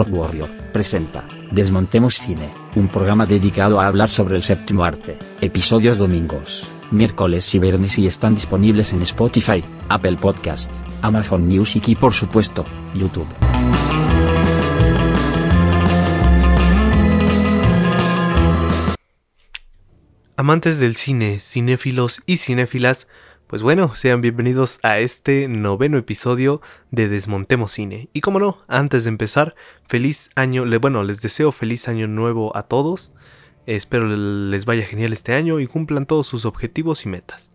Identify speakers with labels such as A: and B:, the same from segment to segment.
A: Rock Warrior, presenta Desmontemos Cine, un programa dedicado a hablar sobre el séptimo arte, episodios domingos, miércoles y viernes y están disponibles en Spotify, Apple Podcast, Amazon Music y por supuesto, YouTube.
B: Amantes del cine, cinéfilos y cinéfilas, pues bueno, sean bienvenidos a este noveno episodio de Desmontemos Cine. Y como no, antes de empezar, feliz año, bueno, les deseo feliz año nuevo a todos. Espero les vaya genial este año y cumplan todos sus objetivos y metas.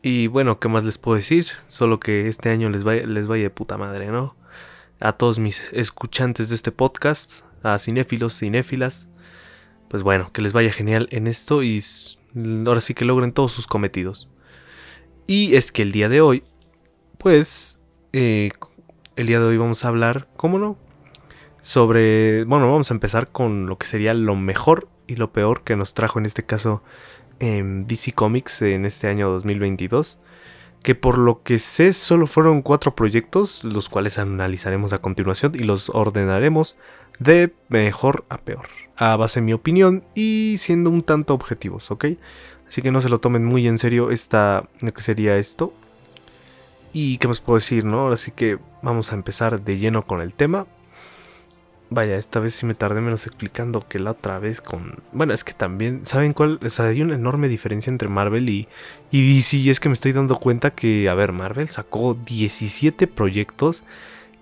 B: Y bueno, ¿qué más les puedo decir? Solo que este año les vaya, les vaya de puta madre, ¿no? A todos mis escuchantes de este podcast, a cinéfilos, cinéfilas, pues bueno, que les vaya genial en esto y ahora sí que logren todos sus cometidos. Y es que el día de hoy, pues, eh, el día de hoy vamos a hablar, ¿cómo no? Sobre, bueno, vamos a empezar con lo que sería lo mejor y lo peor que nos trajo en este caso en DC Comics en este año 2022. Que por lo que sé solo fueron cuatro proyectos, los cuales analizaremos a continuación y los ordenaremos de mejor a peor, a base de mi opinión y siendo un tanto objetivos, ¿ok? Así que no se lo tomen muy en serio esta, lo que sería esto. Y qué más puedo decir, ¿no? Ahora sí que vamos a empezar de lleno con el tema. Vaya, esta vez sí me tardé menos explicando que la otra vez con... Bueno, es que también, ¿saben cuál? O sea, hay una enorme diferencia entre Marvel y, y DC. Y es que me estoy dando cuenta que, a ver, Marvel sacó 17 proyectos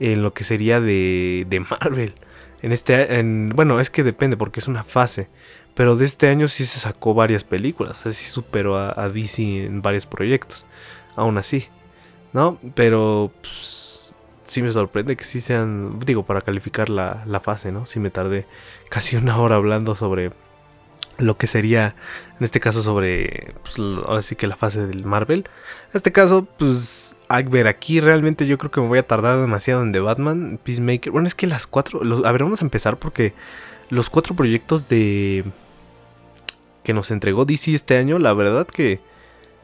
B: en lo que sería de, de Marvel. En este, en, bueno, es que depende porque es una fase. Pero de este año sí se sacó varias películas, así superó a, DC en varios proyectos. Aún así, ¿no? Pero pues, sí me sorprende que sí sean, digo, para calificar la, fase, ¿no? Sí me tardé casi una hora hablando sobre lo que sería, en este caso, sobre, pues, ahora sí que la fase del Marvel. En este caso, pues, a ver, aquí realmente yo creo que me voy a tardar demasiado en The Batman, Peacemaker. Bueno, es que las cuatro, a ver, vamos a empezar porque los cuatro proyectos de que nos entregó DC este año, la verdad que,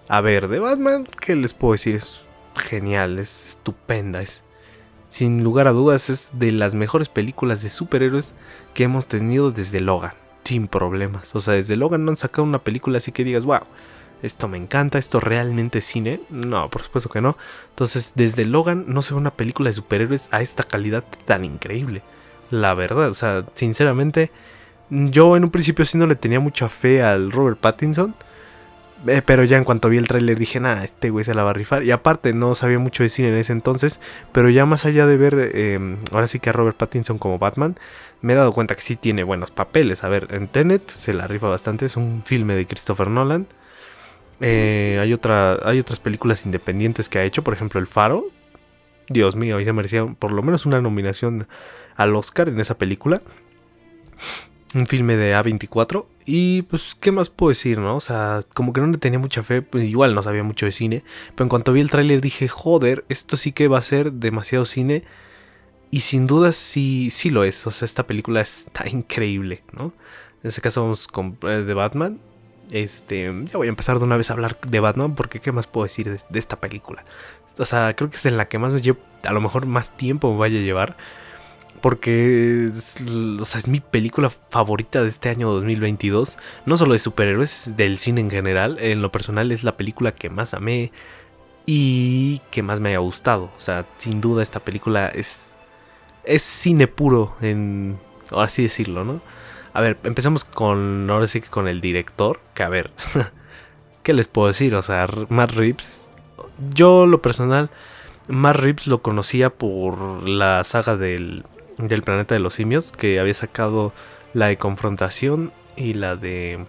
B: a ver, de Batman, ¿qué les puedo decir? Es genial, es estupenda, es sin lugar a dudas es de las mejores películas de superhéroes que hemos tenido desde Logan, sin problemas. O sea, desde Logan no han sacado una película así que digas, wow, esto me encanta, esto realmente es cine. No, por supuesto que no. Entonces, desde Logan no se ve una película de superhéroes a esta calidad tan increíble. La verdad, o sea, sinceramente, yo en un principio sí no le tenía mucha fe al Robert Pattinson. Eh, pero ya en cuanto vi el tráiler dije, nah, este güey se la va a rifar. Y aparte no sabía mucho de cine en ese entonces. Pero ya más allá de ver, em, ahora sí que a Robert Pattinson como Batman, me he dado cuenta que sí tiene buenos papeles. A ver, en Tenet se la rifa bastante. Es un filme de Christopher Nolan. Eh, hay, otra, hay otras películas independientes que ha hecho. Por ejemplo, El Faro. Dios mío, ahí se merecía por lo menos una nominación al Oscar en esa película un filme de A24. Y pues, ¿qué más puedo decir, no? O sea, como que no le tenía mucha fe, pues igual no sabía mucho de cine. Pero en cuanto vi el tráiler dije, joder, esto sí que va a ser demasiado cine. Y sin duda sí, sí lo es. O sea, esta película está increíble, ¿no? En este caso vamos con eh, de Batman. Este, ya voy a empezar de una vez a hablar de Batman porque ¿qué más puedo decir de, de esta película? O sea, creo que es en la que más me llevo, a lo mejor más tiempo me vaya a llevar. Porque es, mi película favorita de este año 2022. No solo de superhéroes, del cine en general. En lo personal es la película que más amé y que más me haya gustado. O sea, sin duda esta película es, es cine puro, en, ahora sí decirlo, ¿no? A ver, empezamos con, ahora sí que con el director, que a ver, ¿qué les puedo decir? O sea, Matt Reeves, yo lo personal, Matt Reeves lo conocía por la saga del del planeta de los simios, que había sacado la de confrontación y la de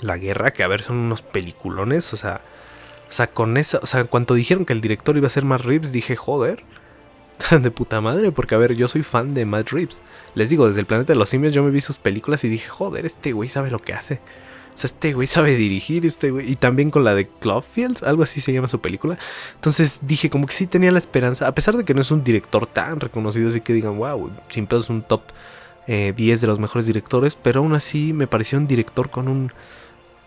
B: la guerra, que a ver, son unos peliculones, o sea, o sea, con esa, o sea, en cuanto dijeron que el director iba a ser Matt Reeves, dije, joder, de puta madre, porque a ver, yo soy fan de Matt Reeves. Les digo, desde el planeta de los simios yo me vi sus películas y dije, joder, este güey sabe lo que hace. O sea, este güey sabe dirigir, este güey. Y también con la de Cloverfield, algo así se llama su película. Entonces dije, como que sí tenía la esperanza, a pesar de que no es un director tan reconocido, así que digan, wow, sin es un top 10 eh, de los mejores directores, pero aún así me pareció un director con un.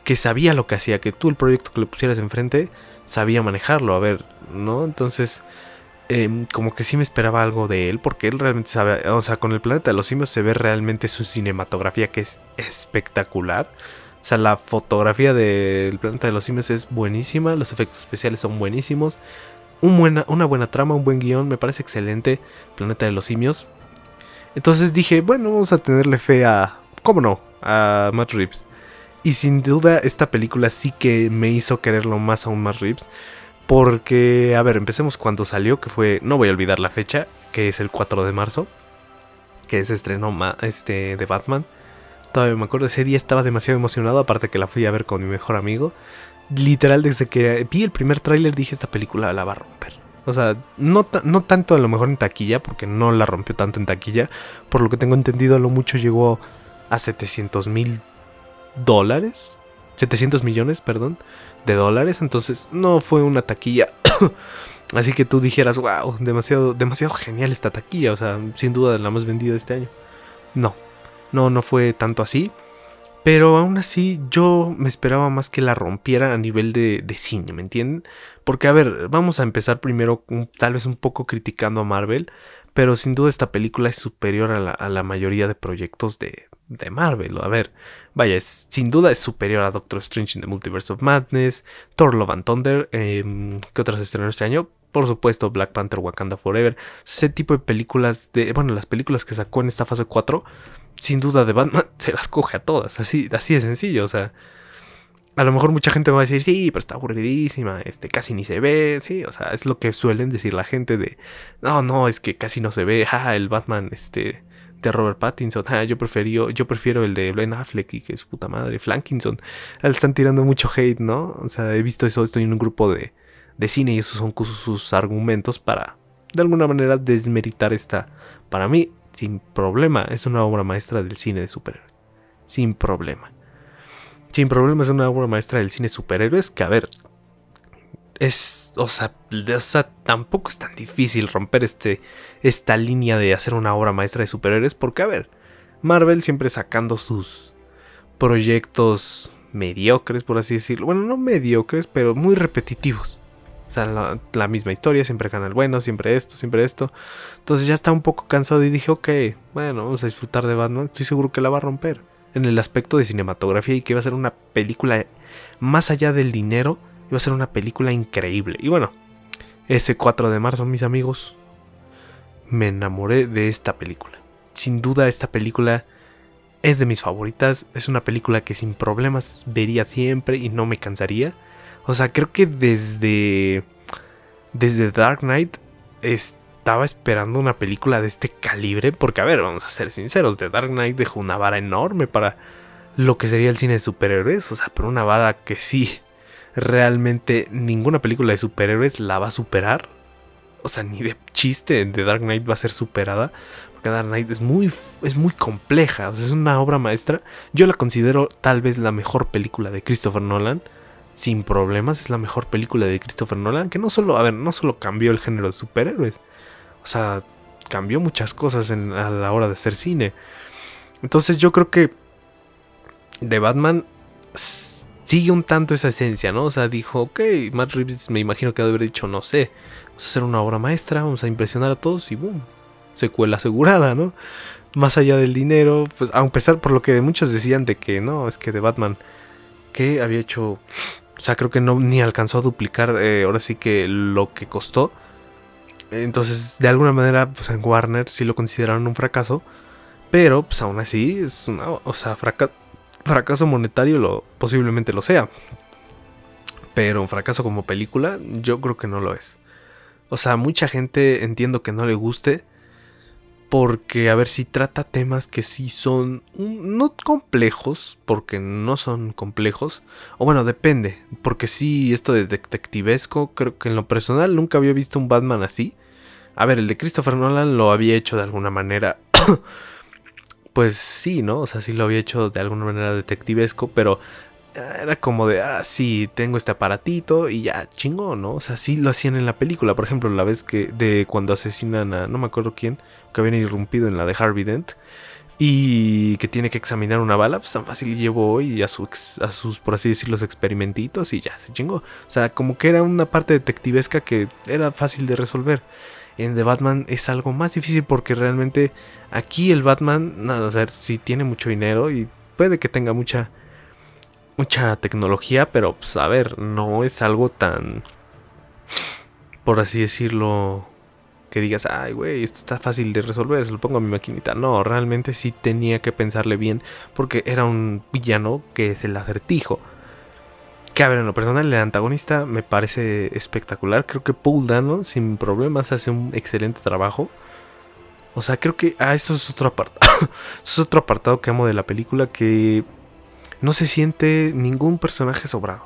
B: que sabía lo que hacía, que tú el proyecto que le pusieras enfrente sabía manejarlo, a ver, ¿no? Entonces. em, como que sí me esperaba algo de él, porque él realmente sabe, o sea, con el planeta de los simios se ve realmente su cinematografía que es espectacular. O sea, la fotografía del planeta de los simios es buenísima, los efectos especiales son buenísimos. una buena trama, un buen guion, me parece excelente. Planeta de los simios. Entonces dije, bueno, vamos a tenerle fe a, ¿cómo no? A Matt Reeves. Y sin duda esta película sí que me hizo quererlo más aún más Reeves. Porque, a ver, empecemos cuando salió, que fue, no voy a olvidar la fecha, que es el 4 de marzo, que se estrenó este, de Batman. Todavía me acuerdo, ese día estaba demasiado emocionado, aparte que la fui a ver con mi mejor amigo. Literal, desde que vi el primer tráiler dije, esta película la va a romper. O sea, no, no tanto a lo mejor en taquilla, porque no la rompió tanto en taquilla. Por lo que tengo entendido, a lo mucho llegó a 700 mil dólares. 700 millones, perdón de dólares, entonces no fue una taquilla. Así que tú dijeras, wow, demasiado, demasiado genial esta taquilla, o sea, sin duda la más vendida este año. No, no, no fue tanto así. Pero aún así yo me esperaba más que la rompiera a nivel de, de cine, ¿me entienden? Porque a ver, vamos a empezar primero tal vez un poco criticando a Marvel, pero sin duda esta película es superior a la, mayoría de proyectos de, de Marvel. A ver, vaya, sin duda es superior a Doctor Strange in the Multiverse of Madness, Thor Love and Thunder, eh, ¿qué otras estrenaron este año? Por supuesto, Black Panther Wakanda Forever. Ese tipo de películas, de, bueno, las películas que sacó en esta fase 4, sin duda de Batman se las coge a todas, así, de sencillo, o sea. A lo mejor mucha gente va a decir, sí, pero está aburridísima, este, casi ni se ve, sí, o sea, es lo que suelen decir la gente de, no, no, es que casi no se ve, ja, el Batman, este, de Robert Pattinson. Ah, yo, prefiero, yo prefiero el de Ben Affleck y que es puta madre, Flankinson. Están tirando mucho hate, ¿no? O sea, he visto eso, estoy en un grupo de, de cine y esos son sus argumentos para, de alguna manera, desmeritar esta. Para mí, sin problema, es una obra maestra del cine de superhéroes. Sin problema. Sin problema es una obra maestra del cine superhéroes que, a ver, es, o sea, tampoco es tan difícil romper este, esta línea de hacer una obra maestra de superhéroes, porque a ver, Marvel siempre sacando sus proyectos mediocres, por así decirlo, bueno, no mediocres, pero muy repetitivos. O sea, la, misma historia, siempre gana el bueno, siempre esto, siempre esto. Entonces ya está un poco cansado y dije, ok, bueno, vamos a disfrutar de Batman, estoy seguro que la va a romper. En el aspecto de cinematografía y que va a ser una película más allá del dinero, Iba a ser una película increíble. Y bueno, ese 4 de marzo, mis amigos, me enamoré de esta película. Sin duda esta película es de mis favoritas. Es una película que sin problemas vería siempre y no me cansaría. O sea, creo que desde desde Dark Knight estaba esperando una película de este calibre. Porque, a ver, vamos a ser sinceros, The Dark Knight dejó una vara enorme para lo que sería el cine de superhéroes. O sea, pero una vara que sí realmente ninguna película de superhéroes la va a superar. O sea, ni de chiste de Dark Knight va a ser superada. Porque Dark Knight es muy, es muy compleja. O sea, es una obra maestra. Yo la considero tal vez la mejor película de Christopher Nolan. Sin problemas, es la mejor película de Christopher Nolan. Que no solo, a ver, no solo cambió el género de superhéroes. O sea, cambió muchas cosas a la hora de hacer cine. Entonces yo creo que de Batman sigue un tanto esa esencia, ¿no? O sea, dijo, ok, Matt Reeves me imagino que debe haber dicho, no sé, vamos a hacer una obra maestra, vamos a impresionar a todos y boom, secuela asegurada, ¿no? Más allá del dinero, pues a pesar por lo que muchos decían de que no, es que de Batman, que había hecho, o sea, creo que no ni alcanzó a duplicar eh, ahora sí que lo que costó. Entonces, de alguna manera, pues en Warner sí lo consideraron un fracaso. Pero, pues aún así, es una, o sea, fracaso monetario lo, posiblemente lo sea. Pero un fracaso como película, yo creo que no lo es. O sea, mucha gente entiendo que no le guste. Porque, a ver, si trata temas que sí son no complejos, porque no son complejos. O bueno, depende. Porque sí, esto de detectivesco, creo que en lo personal nunca había visto un Batman así. A ver, el de Christopher Nolan lo había hecho de alguna manera. pues sí, ¿no? O sea, sí lo había hecho de alguna manera detectivesco, pero era como de, ah, sí, tengo este aparatito y ya, chingón, ¿no? O sea, sí lo hacían en la película. Por ejemplo, la vez que de cuando asesinan a, no me acuerdo quién, que habían irrumpido en la de Harvey Dent. y que tiene que examinar una bala, pues tan fácil llevó y a, su a sus, por así decirlo, experimentitos y ya se chingó. O sea, como que era una parte detectivesca que era fácil de resolver. En The Batman es algo más difícil porque realmente aquí el Batman, nada, o sea, sí tiene mucho dinero y puede que tenga mucha mucha tecnología, pero pues a ver, no es algo tan por así decirlo que digas, ay, güey, esto está fácil de resolver, se lo pongo a mi maquinita. No, realmente sí tenía que pensarle bien, porque era un villano que es el acertijo. Que a ver, en lo personal, el antagonista me parece espectacular. Creo que Paul Dano, sin problemas, hace un excelente trabajo. O sea, creo que. Ah, eso es otro apartado. es otro apartado que amo de la película. Que no se siente ningún personaje sobrado.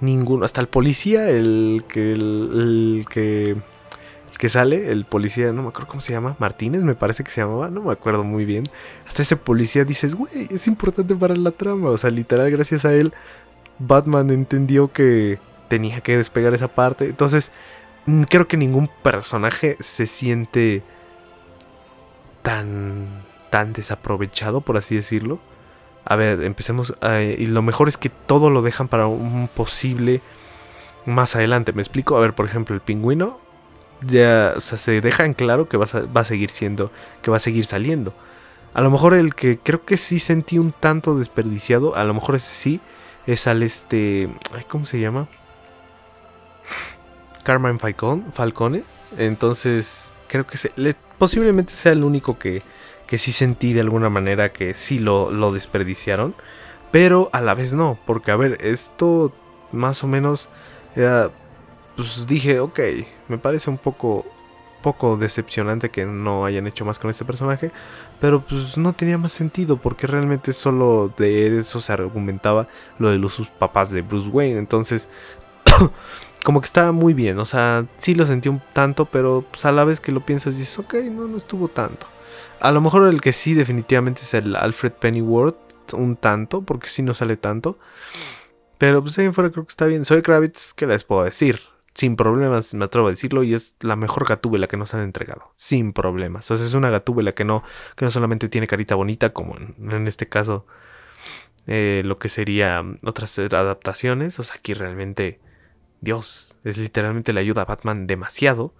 B: Ninguno. Hasta el policía, el que. el que que sale, el policía, no me acuerdo cómo se llama, Martínez me parece que se llamaba, no me acuerdo muy bien. Hasta ese policía dices, güey, es importante para la trama. O sea, literal, gracias a él, Batman entendió que tenía que despegar esa parte. Entonces, mm, creo que ningún personaje se siente tan, tan desaprovechado, por así decirlo. A ver, empecemos. y lo mejor es que todo lo dejan para un posible más adelante. ¿Me explico? A ver, por ejemplo, el pingüino ya, o sea, se deja en claro que va a, va a seguir siendo, que va a seguir saliendo. A lo mejor el que creo que sí sentí un tanto desperdiciado, a lo mejor ese sí, es al este, ¿cómo se llama? Falcone, Falcone. Entonces, creo que se, posiblemente sea el único que, que sí sentí de alguna manera que sí lo, lo desperdiciaron. Pero a la vez no, porque a ver, esto más o menos era pues dije, ok, me parece un poco, poco decepcionante que no hayan hecho más con este personaje, pero pues no tenía más sentido porque realmente solo de eso se argumentaba lo de los papás de Bruce Wayne, entonces como que estaba muy bien, o sea, sí lo sentí un tanto, pero pues a la vez que lo piensas dices, ok, no, no estuvo tanto. A lo mejor el que sí definitivamente es el Alfred Pennyworth, un tanto, porque sí no sale tanto. Pero pues ahí fuera creo que está bien. Soy Kravitz, ¿qué les puedo decir? Sin problemas, me atrevo a decirlo, y es la mejor gatúbela que nos han entregado, sin problemas. O sea, es una gatúbela que no, que no solamente tiene carita bonita, como en, este caso eh, lo que sería otras adaptaciones. O sea, aquí realmente, Dios, es literalmente le ayuda a Batman demasiado.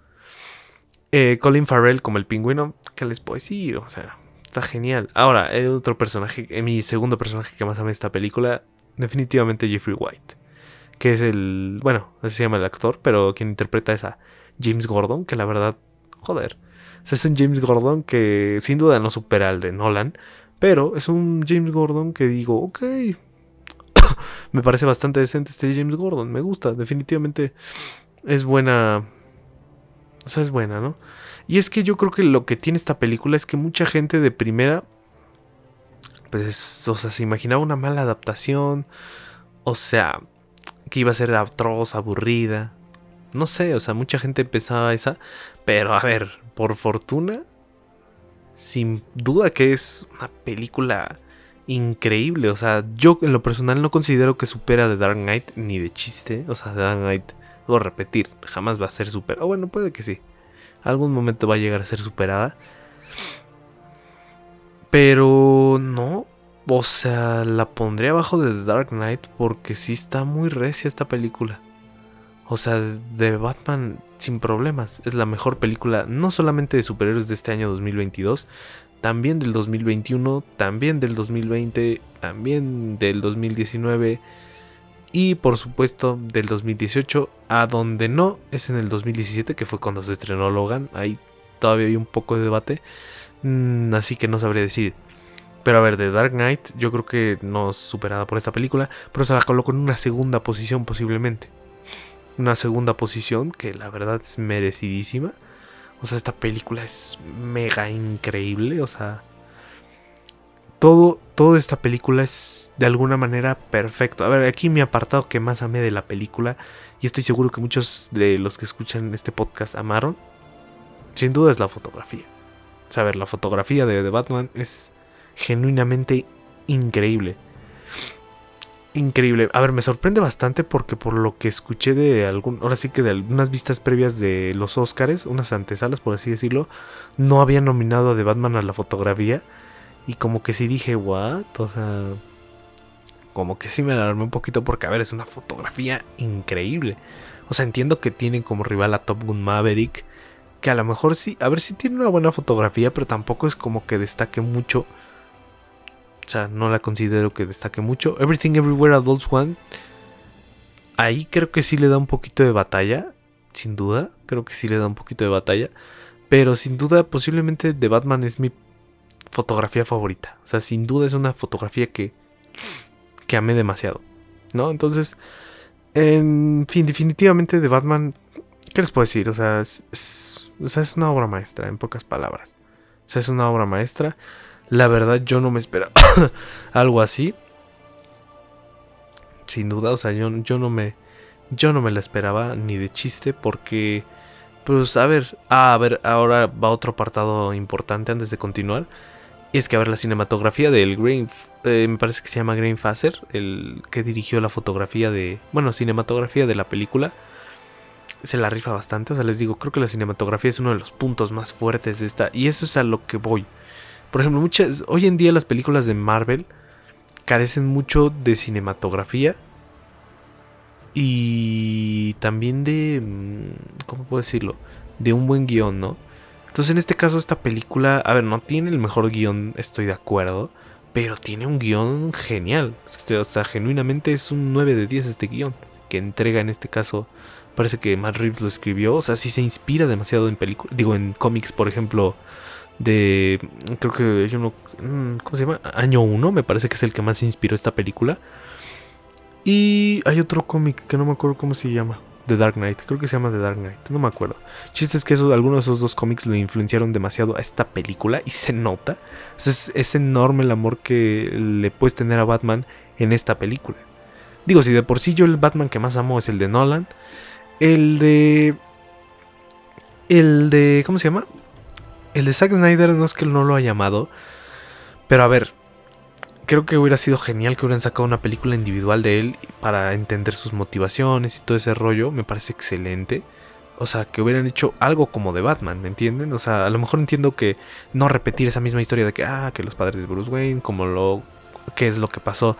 B: Eh, Colin Farrell como el pingüino, ¿qué les puedo decir? O sea, está genial. Ahora, otro personaje, mi segundo personaje que más amé esta película, definitivamente Jeffrey White que es el, bueno, así se llama el actor, pero quien interpreta es a James Gordon, que la verdad, joder, es un James Gordon que sin duda no supera al de Nolan, pero es un James Gordon que digo, ok, me parece bastante decente este James Gordon, me gusta, definitivamente es buena, o sea, es buena, ¿no? Y es que yo creo que lo que tiene esta película es que mucha gente de primera, pues, o sea, se imaginaba una mala adaptación, o sea, que iba a ser atroz, aburrida. No sé, o sea, mucha gente pensaba esa. Pero a ver, por fortuna, sin duda que es una película increíble. O sea, yo en lo personal no considero que supera The Dark Knight ni de chiste. O sea, The Dark Knight, voy repetir, jamás va a ser superada. O bueno, puede que sí. Algún momento va a llegar a ser superada. Pero no, o sea, la pondré abajo de The Dark Knight porque sí está muy recia esta película. O sea, de Batman sin problemas. Es la mejor película no solamente de superhéroes de este año 2022, también del 2021, también del 2020, también del 2019 y por supuesto del 2018, a donde no es en el 2017, que fue cuando se estrenó Logan. Ahí todavía hay un poco de debate, mm, así que no sabré decir pero a ver, The Dark Knight yo creo que no es superada por esta película, pero se la coloco en una segunda posición posiblemente. Una segunda posición que la verdad es merecidísima. O sea, esta película es mega increíble. O sea, todo, toda esta película es de alguna manera perfecto. A ver, aquí mi apartado que más amé de la película, y estoy seguro que muchos de los que escuchan este podcast amaron, sin duda es la fotografía. O sea, a ver, la fotografía de The Batman es genuinamente increíble. Increíble. A ver, me sorprende bastante porque por lo que escuché de algún, ahora sí que de algunas vistas previas de los Oscars, unas antesalas por así decirlo, no habían nominado a The Batman a la fotografía. Y como que sí dije, ¿what? O sea, como que sí me alarmé un poquito porque, a ver, es una fotografía increíble. O sea, entiendo que tienen como rival a Top Gun Maverick. Que a lo mejor sí, a ver si tiene una buena fotografía, pero tampoco es como que destaque mucho. O sea, no la considero que destaque mucho. Everything Everywhere Adults One. Ahí creo que sí le da un poquito de batalla. Sin duda. Creo que sí le da un poquito de batalla. Pero sin duda, posiblemente The Batman es mi fotografía favorita. O sea, sin duda es una fotografía que que amé demasiado, ¿no? Entonces, en fin, definitivamente de Batman, ¿qué les puedo decir? O sea, es, es una obra maestra, en pocas palabras. O sea, es una obra maestra. La verdad, yo no me esperaba algo así. Sin duda, o sea, yo, yo no me. Yo no me la esperaba ni de chiste porque. Pues a ver, a ver, ahora va otro apartado importante antes de continuar. Y es que a ver la cinematografía del Green, eh, me parece que se llama Green Fasser, el que dirigió la fotografía de, bueno, cinematografía de la película. Se la rifa bastante, o sea, les digo, creo que la cinematografía es uno de los puntos más fuertes de esta, y eso es a lo que voy. Por ejemplo, muchas, hoy en día las películas de Marvel carecen mucho de cinematografía y también de, mm, ¿cómo puedo decirlo? De un buen guion, ¿no? Entonces en este caso esta película, a ver, no tiene el mejor guion, estoy de acuerdo, pero tiene un guion genial. O sea, genuinamente es un 9 de 10 este guion, que entrega en este caso, parece que Matt Reeves lo escribió, o sea, sí se inspira demasiado en películas, digo, en cómics, por ejemplo, de, creo que mm, ¿cómo se llama? Año 1, me parece que es el que más inspiró esta película. Y hay otro cómic que no me acuerdo cómo se llama. The Dark Knight, creo que se llama The Dark Knight, no me acuerdo. Chiste es que algunos de esos dos cómics lo influenciaron demasiado a esta película y se nota. Es, enorme el amor que le puedes tener a Batman en esta película. Digo, si de por sí yo el Batman que más amo es el de Nolan, el de... El de... ¿Cómo se llama? El de Zack Snyder no es que no lo haya llamado, pero a ver, creo que hubiera sido genial que hubieran sacado una película individual de él para entender sus motivaciones y todo ese rollo. Me parece excelente. O sea, que hubieran hecho algo como de Batman, ¿me entienden? O sea, a lo mejor entiendo que no repetir esa misma historia de que, ah, que los padres de Bruce Wayne, como lo. que es lo que pasó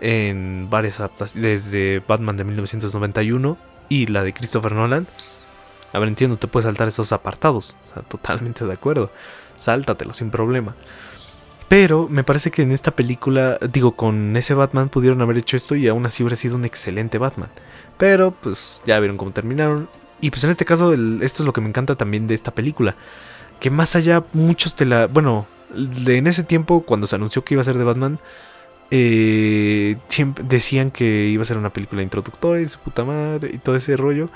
B: en varias adaptaciones, desde Batman de 1991 y la de Christopher Nolan. A ver, entiendo, te puedes saltar esos apartados. O sea, totalmente de acuerdo. Sáltatelo sin problema. Pero me parece que en esta película, digo, con ese Batman pudieron haber hecho esto y aún así hubiera sido un excelente Batman. Pero pues ya vieron cómo terminaron. Y pues en este caso, esto es lo que me encanta también de esta película. Que más allá, muchos te la... Bueno, en ese tiempo, cuando se anunció que iba a ser de Batman, eh, decían que iba a ser una película introductoria y su puta madre y todo ese rollo.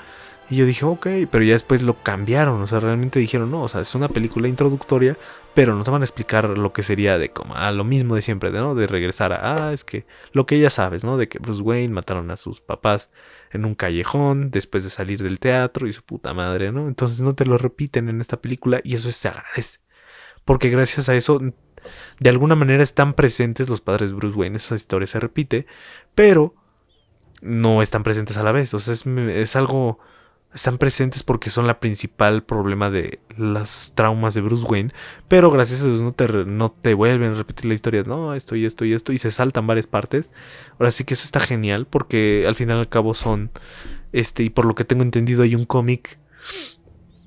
B: Y yo dije, ok, pero ya después lo cambiaron, o sea, realmente dijeron, no, o sea, es una película introductoria, pero nos van a explicar lo que sería de como, a lo mismo de siempre, ¿no? De regresar a, ah, es que lo que ya sabes, ¿no? De que Bruce Wayne mataron a sus papás en un callejón después de salir del teatro y su puta madre, ¿no? Entonces no te lo repiten en esta película y eso se agradece. Porque gracias a eso, de alguna manera están presentes los padres de Bruce Wayne, esa historia se repite, pero no están presentes a la vez, o sea, es, es algo están presentes porque son la principal problema de las traumas de Bruce Wayne, pero gracias a Dios no te, no te vuelven a repetir la historia, no, esto y esto y esto, y se saltan varias partes. Ahora sí que eso está genial porque al final al cabo son, este, y por lo que tengo entendido hay un cómic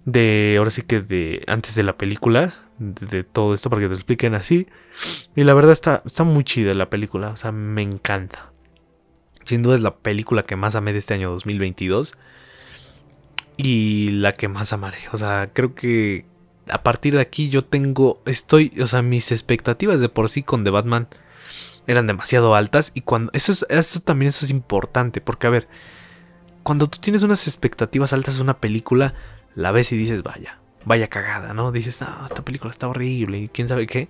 B: de, ahora sí que de, antes de la película, de, todo esto para que te expliquen así, y la verdad está, está muy chida la película, o sea, me encanta. Sin duda es la película que más amé de este año 2022 y la que más amaré. O sea, creo que a partir de aquí yo tengo, estoy, o sea, mis expectativas de por sí con The Batman eran demasiado altas y cuando, eso, es, eso también eso es importante, porque a ver, cuando tú tienes unas expectativas altas de una película, la ves y dices, vaya, vaya cagada, ¿no? Dices, ah, esta película está horrible y quién sabe qué.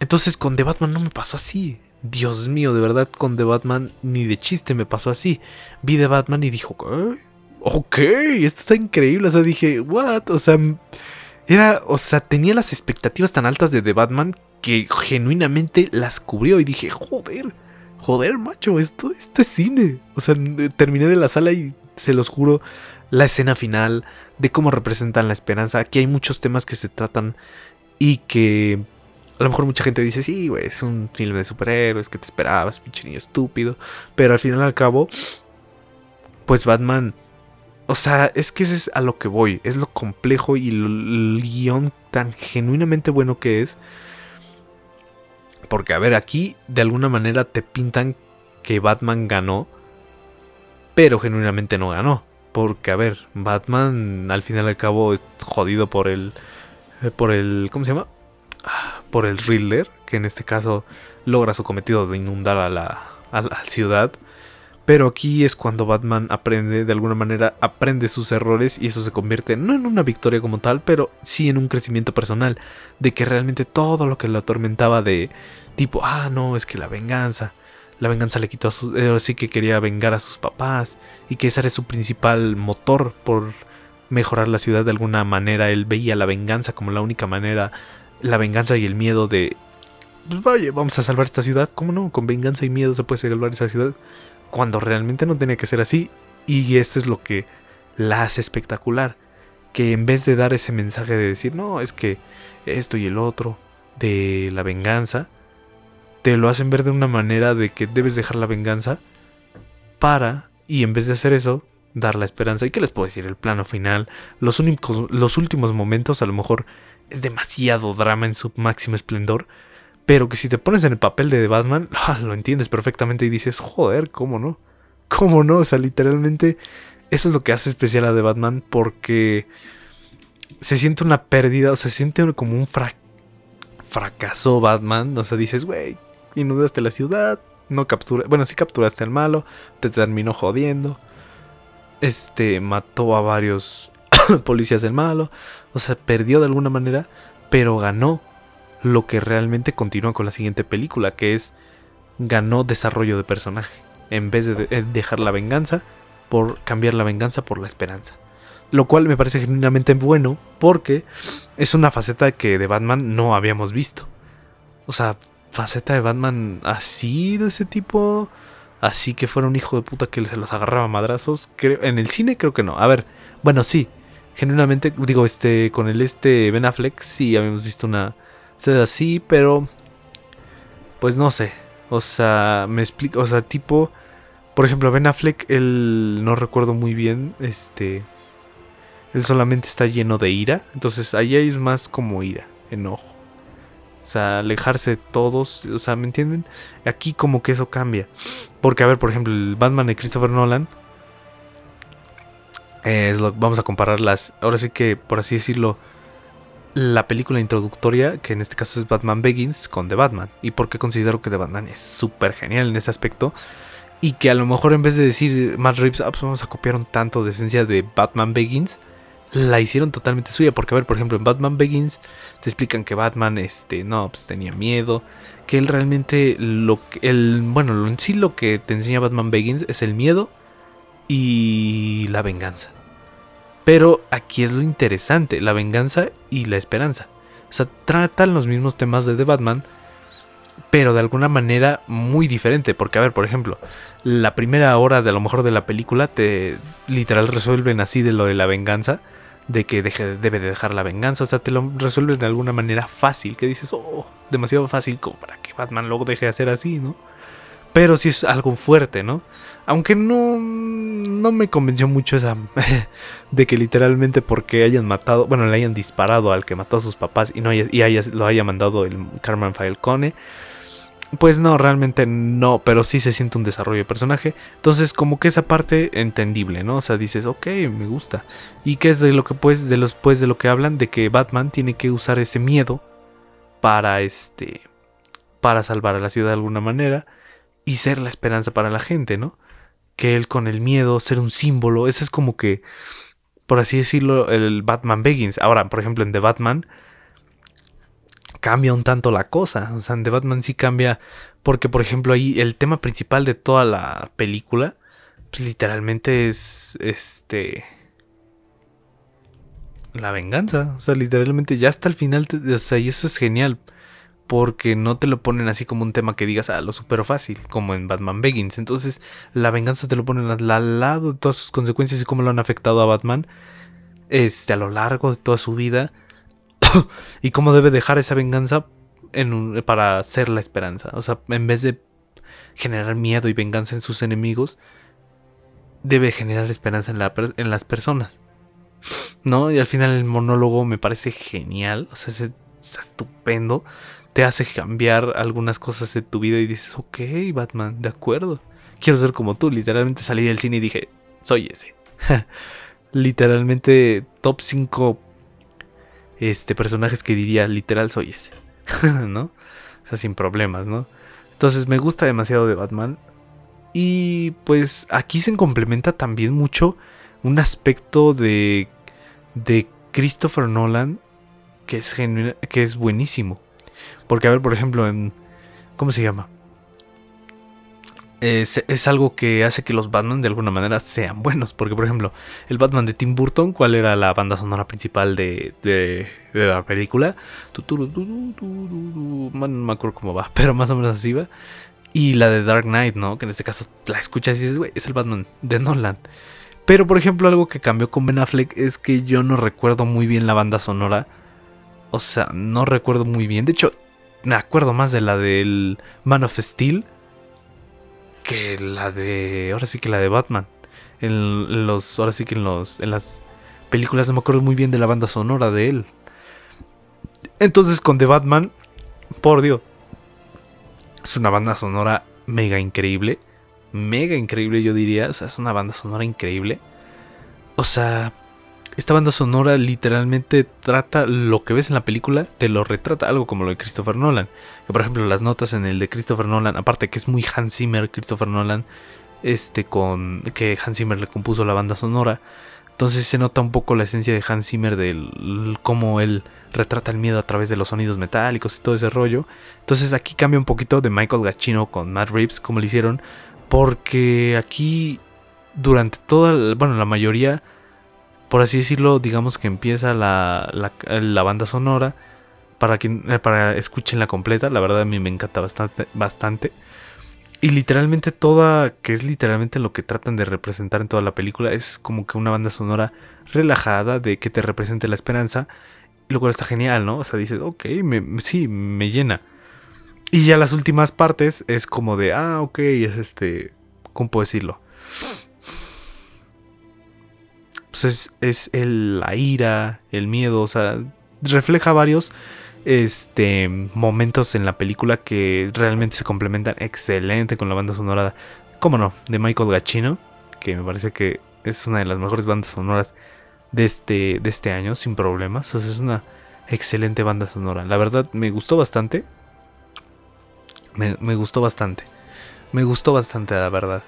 B: Entonces con The Batman no me pasó así. Dios mío, de verdad con The Batman ni de chiste me pasó así. Vi The Batman y dijo, ¿qué? Ok, esto está increíble. O sea, dije, what? O sea, era, o sea, tenía las expectativas tan altas de The Batman que genuinamente las cubrió y dije, joder, joder, macho, esto, esto es cine. O sea, terminé de la sala y se los juro, la escena final, de cómo representan la esperanza. Aquí hay muchos temas que se tratan y que A lo mejor mucha gente dice, sí, güey, es un filme de superhéroes, que te esperabas, pinche niño estúpido. Pero al final al cabo, pues Batman... O sea, es que ese es a lo que voy. Es lo complejo y el guion tan genuinamente bueno que es. Porque, a ver, aquí de alguna manera te pintan que Batman ganó. Pero genuinamente no ganó. Porque, a ver, Batman al final y al cabo es jodido por el. Eh, por el. ¿Cómo se llama? Ah, por el Riddler. Que en este caso logra su cometido de inundar a la, a la ciudad. Pero aquí es cuando Batman aprende, de alguna manera, aprende sus errores y eso se convierte no en una victoria como tal, pero sí en un crecimiento personal. De que realmente todo lo que lo atormentaba de tipo, ah, no, es que la venganza, la venganza le quitó a su... Eh, sí que quería vengar a sus papás y que ese era su principal motor por mejorar la ciudad de alguna manera. Él veía la venganza como la única manera, la venganza y el miedo de... Pues vaya, vamos a salvar esta ciudad. ¿Cómo no? Con venganza y miedo se puede salvar esa ciudad. Cuando realmente no tenía que ser así. Y eso es lo que la hace espectacular. Que en vez de dar ese mensaje de decir, no, es que esto y el otro, de la venganza, te lo hacen ver de una manera de que debes dejar la venganza para, y en vez de hacer eso, dar la esperanza. ¿Y qué les puedo decir? El plano final, los, únicos, los últimos momentos, a lo mejor es demasiado drama en su máximo esplendor, pero que si te pones en el papel de Batman, ah, lo entiendes perfectamente y dices, joder, ¿cómo no? ¿Cómo no? O sea, literalmente eso es lo que hace especial a The Batman porque se siente una pérdida, o se siente como un fracaso Batman. O sea, dices, güey, inundaste la ciudad, no captura, bueno, sí capturaste al malo, te terminó jodiendo. Este mató a varios policías del malo, o sea, perdió de alguna manera, pero ganó lo que realmente continúa con la siguiente película, que es ganó desarrollo de personaje, en vez de dejar la venganza por cambiar la venganza por la esperanza. Lo cual me parece genuinamente bueno porque es una faceta que de Batman no habíamos visto. O sea, faceta de Batman así, de ese tipo. Así que fuera un hijo de puta que se los agarraba madrazos. en el cine creo que no. A ver, bueno, sí. Genuinamente, digo, este, con el este Ben Affleck, sí habíamos visto una sede así, pero. Pues no sé. O sea, me explico. O sea, tipo. Por ejemplo, Ben Affleck, él no recuerdo muy bien. Este. Él solamente está lleno de ira. Entonces ahí es más como ira, enojo. O sea, alejarse de todos. O sea, ¿me entienden? Aquí como que eso cambia. Porque, a ver, por ejemplo, el Batman de Christopher Nolan. vamos a compararlas. Ahora sí que, por así decirlo, la película introductoria, que en este caso es Batman Begins, con The Batman. Y por qué considero que The Batman es súper genial en ese aspecto. Y que a lo mejor en vez de decir Matt Reeves, ah, pues vamos a copiar un tanto de esencia de Batman Begins la hicieron totalmente suya. Porque, a ver, por ejemplo, en Batman Begins te explican que Batman, este, no, pues tenía miedo. Que él realmente, lo que, el, bueno, en sí lo que te enseña Batman Begins es el miedo y la venganza. Pero aquí es lo interesante, la venganza y la esperanza. O sea, tratan los mismos temas de The Batman, pero de alguna manera muy diferente. Porque, a ver, por ejemplo, la primera hora de a lo mejor de la película te literal resuelven así de lo de la venganza de que deje, debe de dejar la venganza. O sea, te lo resuelven de alguna manera fácil. Que dices, oh, demasiado fácil como para que Batman luego deje de hacer así, ¿no? Pero sí es algo fuerte, ¿no? Aunque no, no me convenció mucho esa. de que literalmente porque hayan matado. Bueno, le hayan disparado al que mató a sus papás y, no y lo haya mandado el Carmen Falcone. Pues no, realmente no, pero sí se siente un desarrollo de personaje. Entonces, como que esa parte entendible, ¿no? O sea, dices, ok, me gusta. ¿Y qué es de lo que pues, de los pues de lo que hablan? De que Batman tiene que usar ese miedo para este. para salvar a la ciudad de alguna manera. Y ser la esperanza para la gente, ¿no? Que él con el miedo, ser un símbolo. Ese es como que. Por así decirlo, el Batman Begins. Ahora, por ejemplo, en The Batman cambia un tanto la cosa. O sea, en The Batman sí cambia. Porque, por ejemplo, ahí el tema principal de toda la película. Pues literalmente es. Este. La venganza. O sea, literalmente ya hasta el final. o sea, y eso es genial. Porque no te lo ponen así como un tema que digas, ah, lo supero fácil, como en Batman Begins. Entonces, la venganza te lo ponen al lado de todas sus consecuencias y cómo lo han afectado a Batman. Este, a lo largo de toda su vida y cómo debe dejar esa venganza en un, para ser la esperanza. O sea, en vez de generar miedo y venganza en sus enemigos, debe generar esperanza en las personas. ¿No? Y al final el monólogo me parece genial. O sea, está estupendo. Te hace cambiar algunas cosas de tu vida y dices, ok, Batman, de acuerdo. Quiero ser como tú. Literalmente salí del cine y dije, soy ese. Literalmente top 5 este, personajes que diría, literal, soy ese. ¿No? O sea, sin problemas, ¿no? Entonces me gusta demasiado de Batman. Y pues aquí se complementa también mucho un aspecto de, de Christopher Nolan que es, que es buenísimo. Porque, a ver, por ejemplo, en... ¿Cómo se llama? Es, algo que hace que los Batman de alguna manera sean buenos. Porque, por ejemplo, el Batman de Tim Burton, ¿cuál era la banda sonora principal de, de, la película? No me acuerdo cómo va, pero más o menos así va. Y la de Dark Knight, ¿no? Que en este caso la escuchas y dices, güey, es el Batman de Nolan. Pero, por ejemplo, algo que cambió con Ben Affleck es que yo no recuerdo muy bien la banda sonora. O sea, no recuerdo muy bien. De hecho, me acuerdo más de la del Man of Steel que la de. Ahora sí que la de Batman. En los. Ahora sí que en los. En las películas no me acuerdo muy bien de la banda sonora de él. Entonces con The Batman. Por Dios. Es una banda sonora mega increíble. Mega increíble, yo diría. O sea, es una banda sonora increíble. O sea, esta banda sonora literalmente trata lo que ves en la película, te lo retrata, algo como lo de Christopher Nolan. Que por ejemplo las notas en el de Christopher Nolan, aparte que es muy Hans Zimmer, Christopher Nolan, este con que Hans Zimmer le compuso la banda sonora. Entonces se nota un poco la esencia de Hans Zimmer de cómo él retrata el miedo a través de los sonidos metálicos y todo ese rollo. Entonces aquí cambia un poquito de Michael Gacchino con Matt Reeves, como le hicieron, porque aquí durante toda, bueno, la mayoría por así decirlo, digamos que empieza la, la, banda sonora para que eh, para escuchen la completa. La verdad a mí me encanta bastante, bastante. Y literalmente toda, que es literalmente lo que tratan de representar en toda la película, es como que una banda sonora relajada de que te represente la esperanza. Lo cual está genial, ¿no? O sea, dices, ok, me, sí, me llena. Y ya las últimas partes es como de, ah, ok, es este, ¿cómo puedo decirlo? Pues es, el, la ira, el miedo, o sea, refleja varios este, momentos en la película que realmente se complementan excelente con la banda sonora, cómo no, de Michael Gacchino, que me parece que es una de las mejores bandas sonoras de este, de este año, sin problemas, o sea, es una excelente banda sonora. La verdad, me gustó bastante. Me, me gustó bastante. Me gustó bastante, la verdad.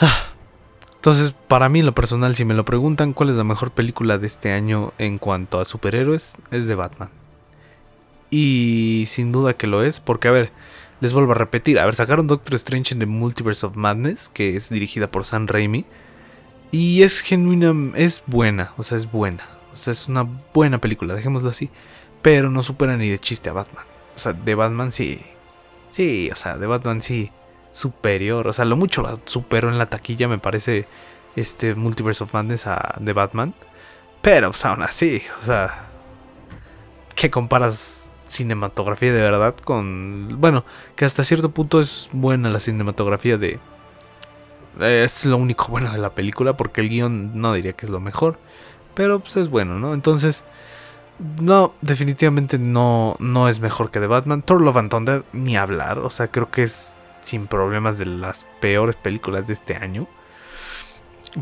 B: Ah. Entonces, para mí, lo personal, si me lo preguntan cuál es la mejor película de este año en cuanto a superhéroes, es de Batman. Y sin duda que lo es, porque a ver, les vuelvo a repetir, a ver, sacaron Doctor Strange en The Multiverse of Madness, que es dirigida por Sam Raimi, y es genuina, es buena, o sea, es buena, o sea, es una buena película, dejémoslo así, pero no supera ni de chiste a Batman. O sea, de Batman sí, sí, o sea, de Batman sí superior. O sea, lo mucho la superó en la taquilla, me parece, este Multiverse of Madness a, de Batman. Pero, pues aún así, o sea, ¿qué comparas cinematografía de verdad con... Bueno, que hasta cierto punto es buena la cinematografía de... Es lo único bueno de la película, porque el guion no diría que es lo mejor. Pero pues es bueno, ¿no? Entonces... No, definitivamente no, no es mejor que de Batman. Thor Love and Thunder, ni hablar. O sea, creo que es sin problemas de las peores películas de este año.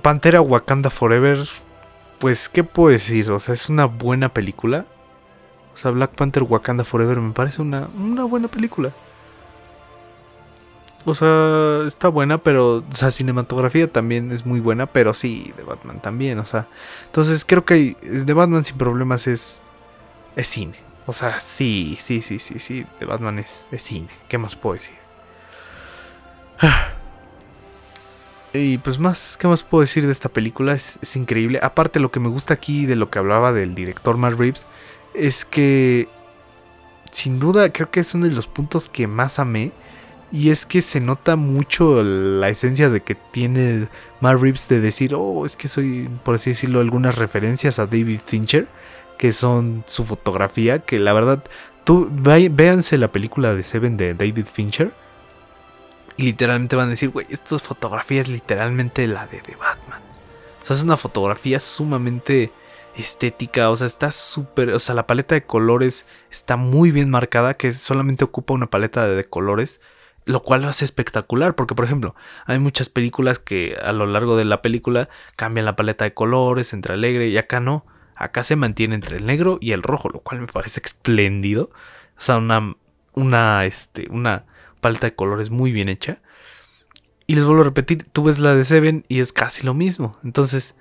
B: Pantera Wakanda Forever, pues, ¿qué puedo decir? O sea, es una buena película. O sea, Black Panther Wakanda Forever me parece una, una buena película. O sea, está buena, pero, o sea, cinematografía también es muy buena, pero sí, de Batman también, o sea. Entonces creo que de Batman sin problemas es, es cine. O sea, sí, sí, sí, sí, sí, de Batman es, es cine. ¿Qué más puedo decir? Y pues más, ¿qué más puedo decir de esta película? Es, increíble. Aparte lo que me gusta aquí de lo que hablaba del director Matt Reeves es que sin duda creo que es uno de los puntos que más amé. Y es que se nota mucho la esencia de que tiene Matt Reeves de decir, oh, es que soy, por así decirlo, algunas referencias a David Fincher, que son su fotografía, que la verdad tú véanse la película de Seven de David Fincher. Y literalmente van a decir, güey, esta fotografía es literalmente la de The Batman. O sea, es una fotografía sumamente estética, o sea, está súper, o sea, la paleta de colores está muy bien marcada, que solamente ocupa una paleta de colores, lo cual lo hace espectacular, porque por ejemplo, hay muchas películas que a lo largo de la película cambian la paleta de colores entre alegre y acá no, acá se mantiene entre el negro y el rojo, lo cual me parece espléndido, o sea, una, una, este, una paleta de colores muy bien hecha. Y les vuelvo a repetir, tú ves la de Seven y es casi lo mismo. Entonces,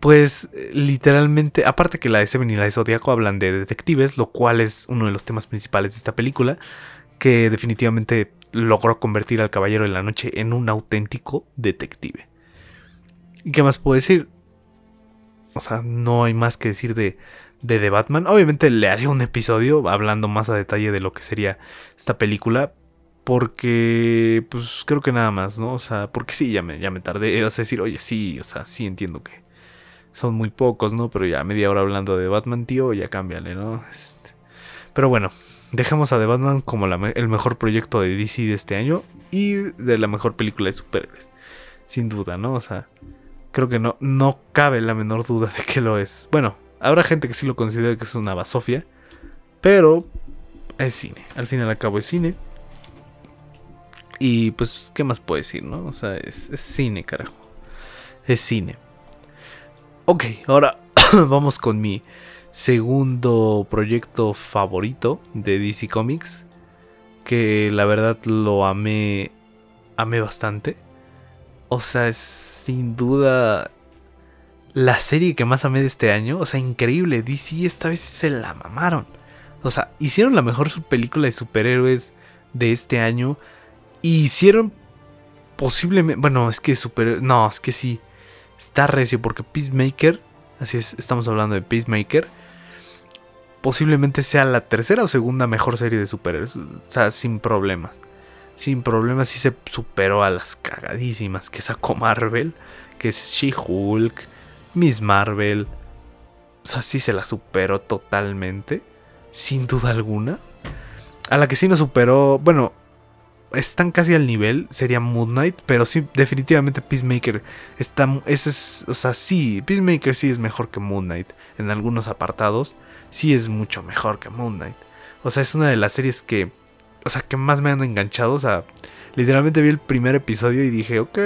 B: pues literalmente, aparte que la de Seven y la de Zodiaco hablan de detectives, lo cual es uno de los temas principales de esta película, que definitivamente logró convertir al Caballero de la Noche en un auténtico detective. ¿Y qué más puedo decir? O sea, no hay más que decir de, de The Batman. Obviamente le haré un episodio hablando más a detalle de lo que sería esta película. Porque, pues creo que nada más, ¿no? O sea, porque sí, ya me, ya me tardé. Vas a decir, oye, sí, o sea, sí entiendo que son muy pocos, ¿no? Pero ya media hora hablando de Batman, tío, ya cámbiale, ¿no? Este, pero bueno, dejamos a The Batman como el mejor proyecto de DC de este año y de la mejor película de superhéroes. Sin duda, ¿no? O sea, creo que no, no cabe la menor duda de que lo es. Bueno, habrá gente que sí lo considera que es una basofia, pero es cine. Al fin y al cabo es cine. Y pues, ¿qué más puedo decir, no? O sea, es, cine, carajo. Es cine. Ok, ahora vamos con mi segundo proyecto favorito de DC Comics. Que la verdad lo amé. Amé bastante. O sea, es sin duda la serie que más amé de este año. O sea, increíble. DC esta vez se la mamaron. O sea, hicieron la mejor película de superhéroes de este año. Y hicieron posiblemente... Bueno, es que super... No, es que sí. Está recio porque Peacemaker... Así es, estamos hablando de Peacemaker posiblemente sea la tercera o segunda mejor serie de superhéroes. O sea, sin problemas. Sin problemas sí se superó a las cagadísimas que sacó Marvel. Que es She-Hulk, Miss Marvel. O sea, sí se la superó totalmente. Sin duda alguna. A la que sí no superó. Bueno, están casi al nivel. Sería Moon Knight. Pero sí, definitivamente Peacemaker. Está. Ese es. O sea, sí. Peacemaker sí es mejor que Moon Knight. En algunos apartados sí es mucho mejor que Moon Knight. O sea, es una de las series que, o sea, que más me han enganchado. O sea, literalmente vi el primer episodio y dije, ok,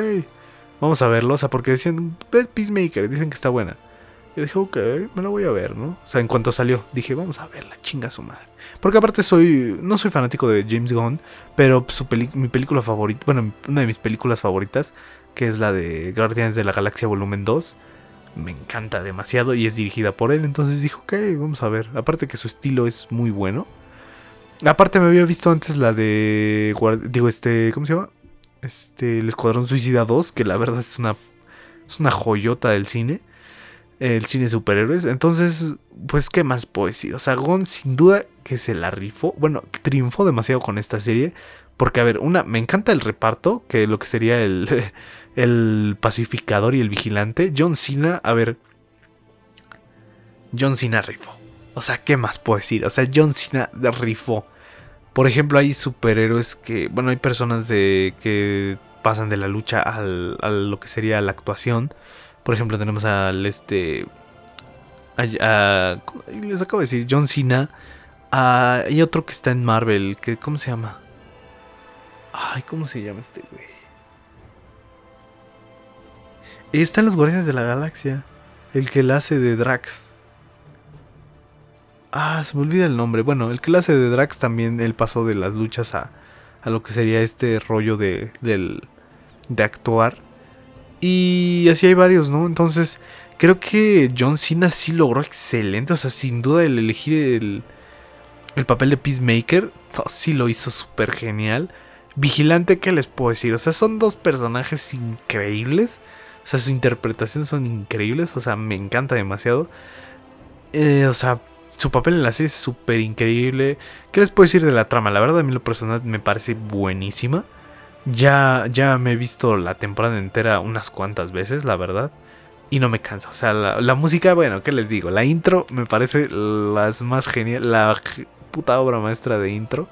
B: vamos a verlo. O sea, porque decían, Peacemaker, dicen que está buena. Yo dije, ok, me la voy a ver, ¿no? O sea, en cuanto salió, dije, vamos a verla, chinga su madre. Porque aparte soy, no soy fanático de James Gunn, pero su mi película favorita, bueno, una de mis películas favoritas, que es la de Guardians de la Galaxia Volumen 2, me encanta demasiado y es dirigida por él. Entonces dijo, ok, vamos a ver. Aparte que su estilo es muy bueno. Aparte me había visto antes la de... Digo, este... ¿Cómo se llama? Este... El Escuadrón Suicida 2, que la verdad es una... Es una joyota del cine. El cine superhéroes. Entonces, pues, ¿qué más puedo decir? O sea, Gon sin duda que se la rifó. Bueno, triunfó demasiado con esta serie. Porque, a ver, una, me encanta el reparto, que lo que sería el, el pacificador y el vigilante. John Cena, a ver. John Cena rifó. O sea, ¿qué más puedo decir? O sea, John Cena rifó. Por ejemplo, hay superhéroes que. Bueno, hay personas de. que pasan de la lucha al, a lo que sería la actuación. Por ejemplo, tenemos al este. les acabo de decir, John Cena. hay otro que está en Marvel. Que, ¿Cómo se llama? Ay, ¿cómo se llama este güey? Está en los Guardianes de la Galaxia. El que la hace de Drax. Ah, se me olvida el nombre. Bueno, el que la hace de Drax también, él pasó de las luchas a, a lo que sería este rollo de, del, de actuar. Y así hay varios, ¿no? Entonces, creo que John Cena sí logró excelente. O sea, sin duda el elegir el, el papel de Peacemaker, sí lo hizo súper genial. Vigilante, ¿qué les puedo decir? O sea, son dos personajes increíbles. O sea, sus interpretaciones son increíbles. O sea, me encanta demasiado. Eh, o sea, su papel en la serie es súper increíble. ¿Qué les puedo decir de la trama? La verdad, a mí lo personal me parece buenísima. Ya, ya me he visto la temporada entera unas cuantas veces, la verdad. Y no me cansa. O sea, la, música, bueno, ¿qué les digo? La intro me parece las más genial. La puta obra maestra de intro.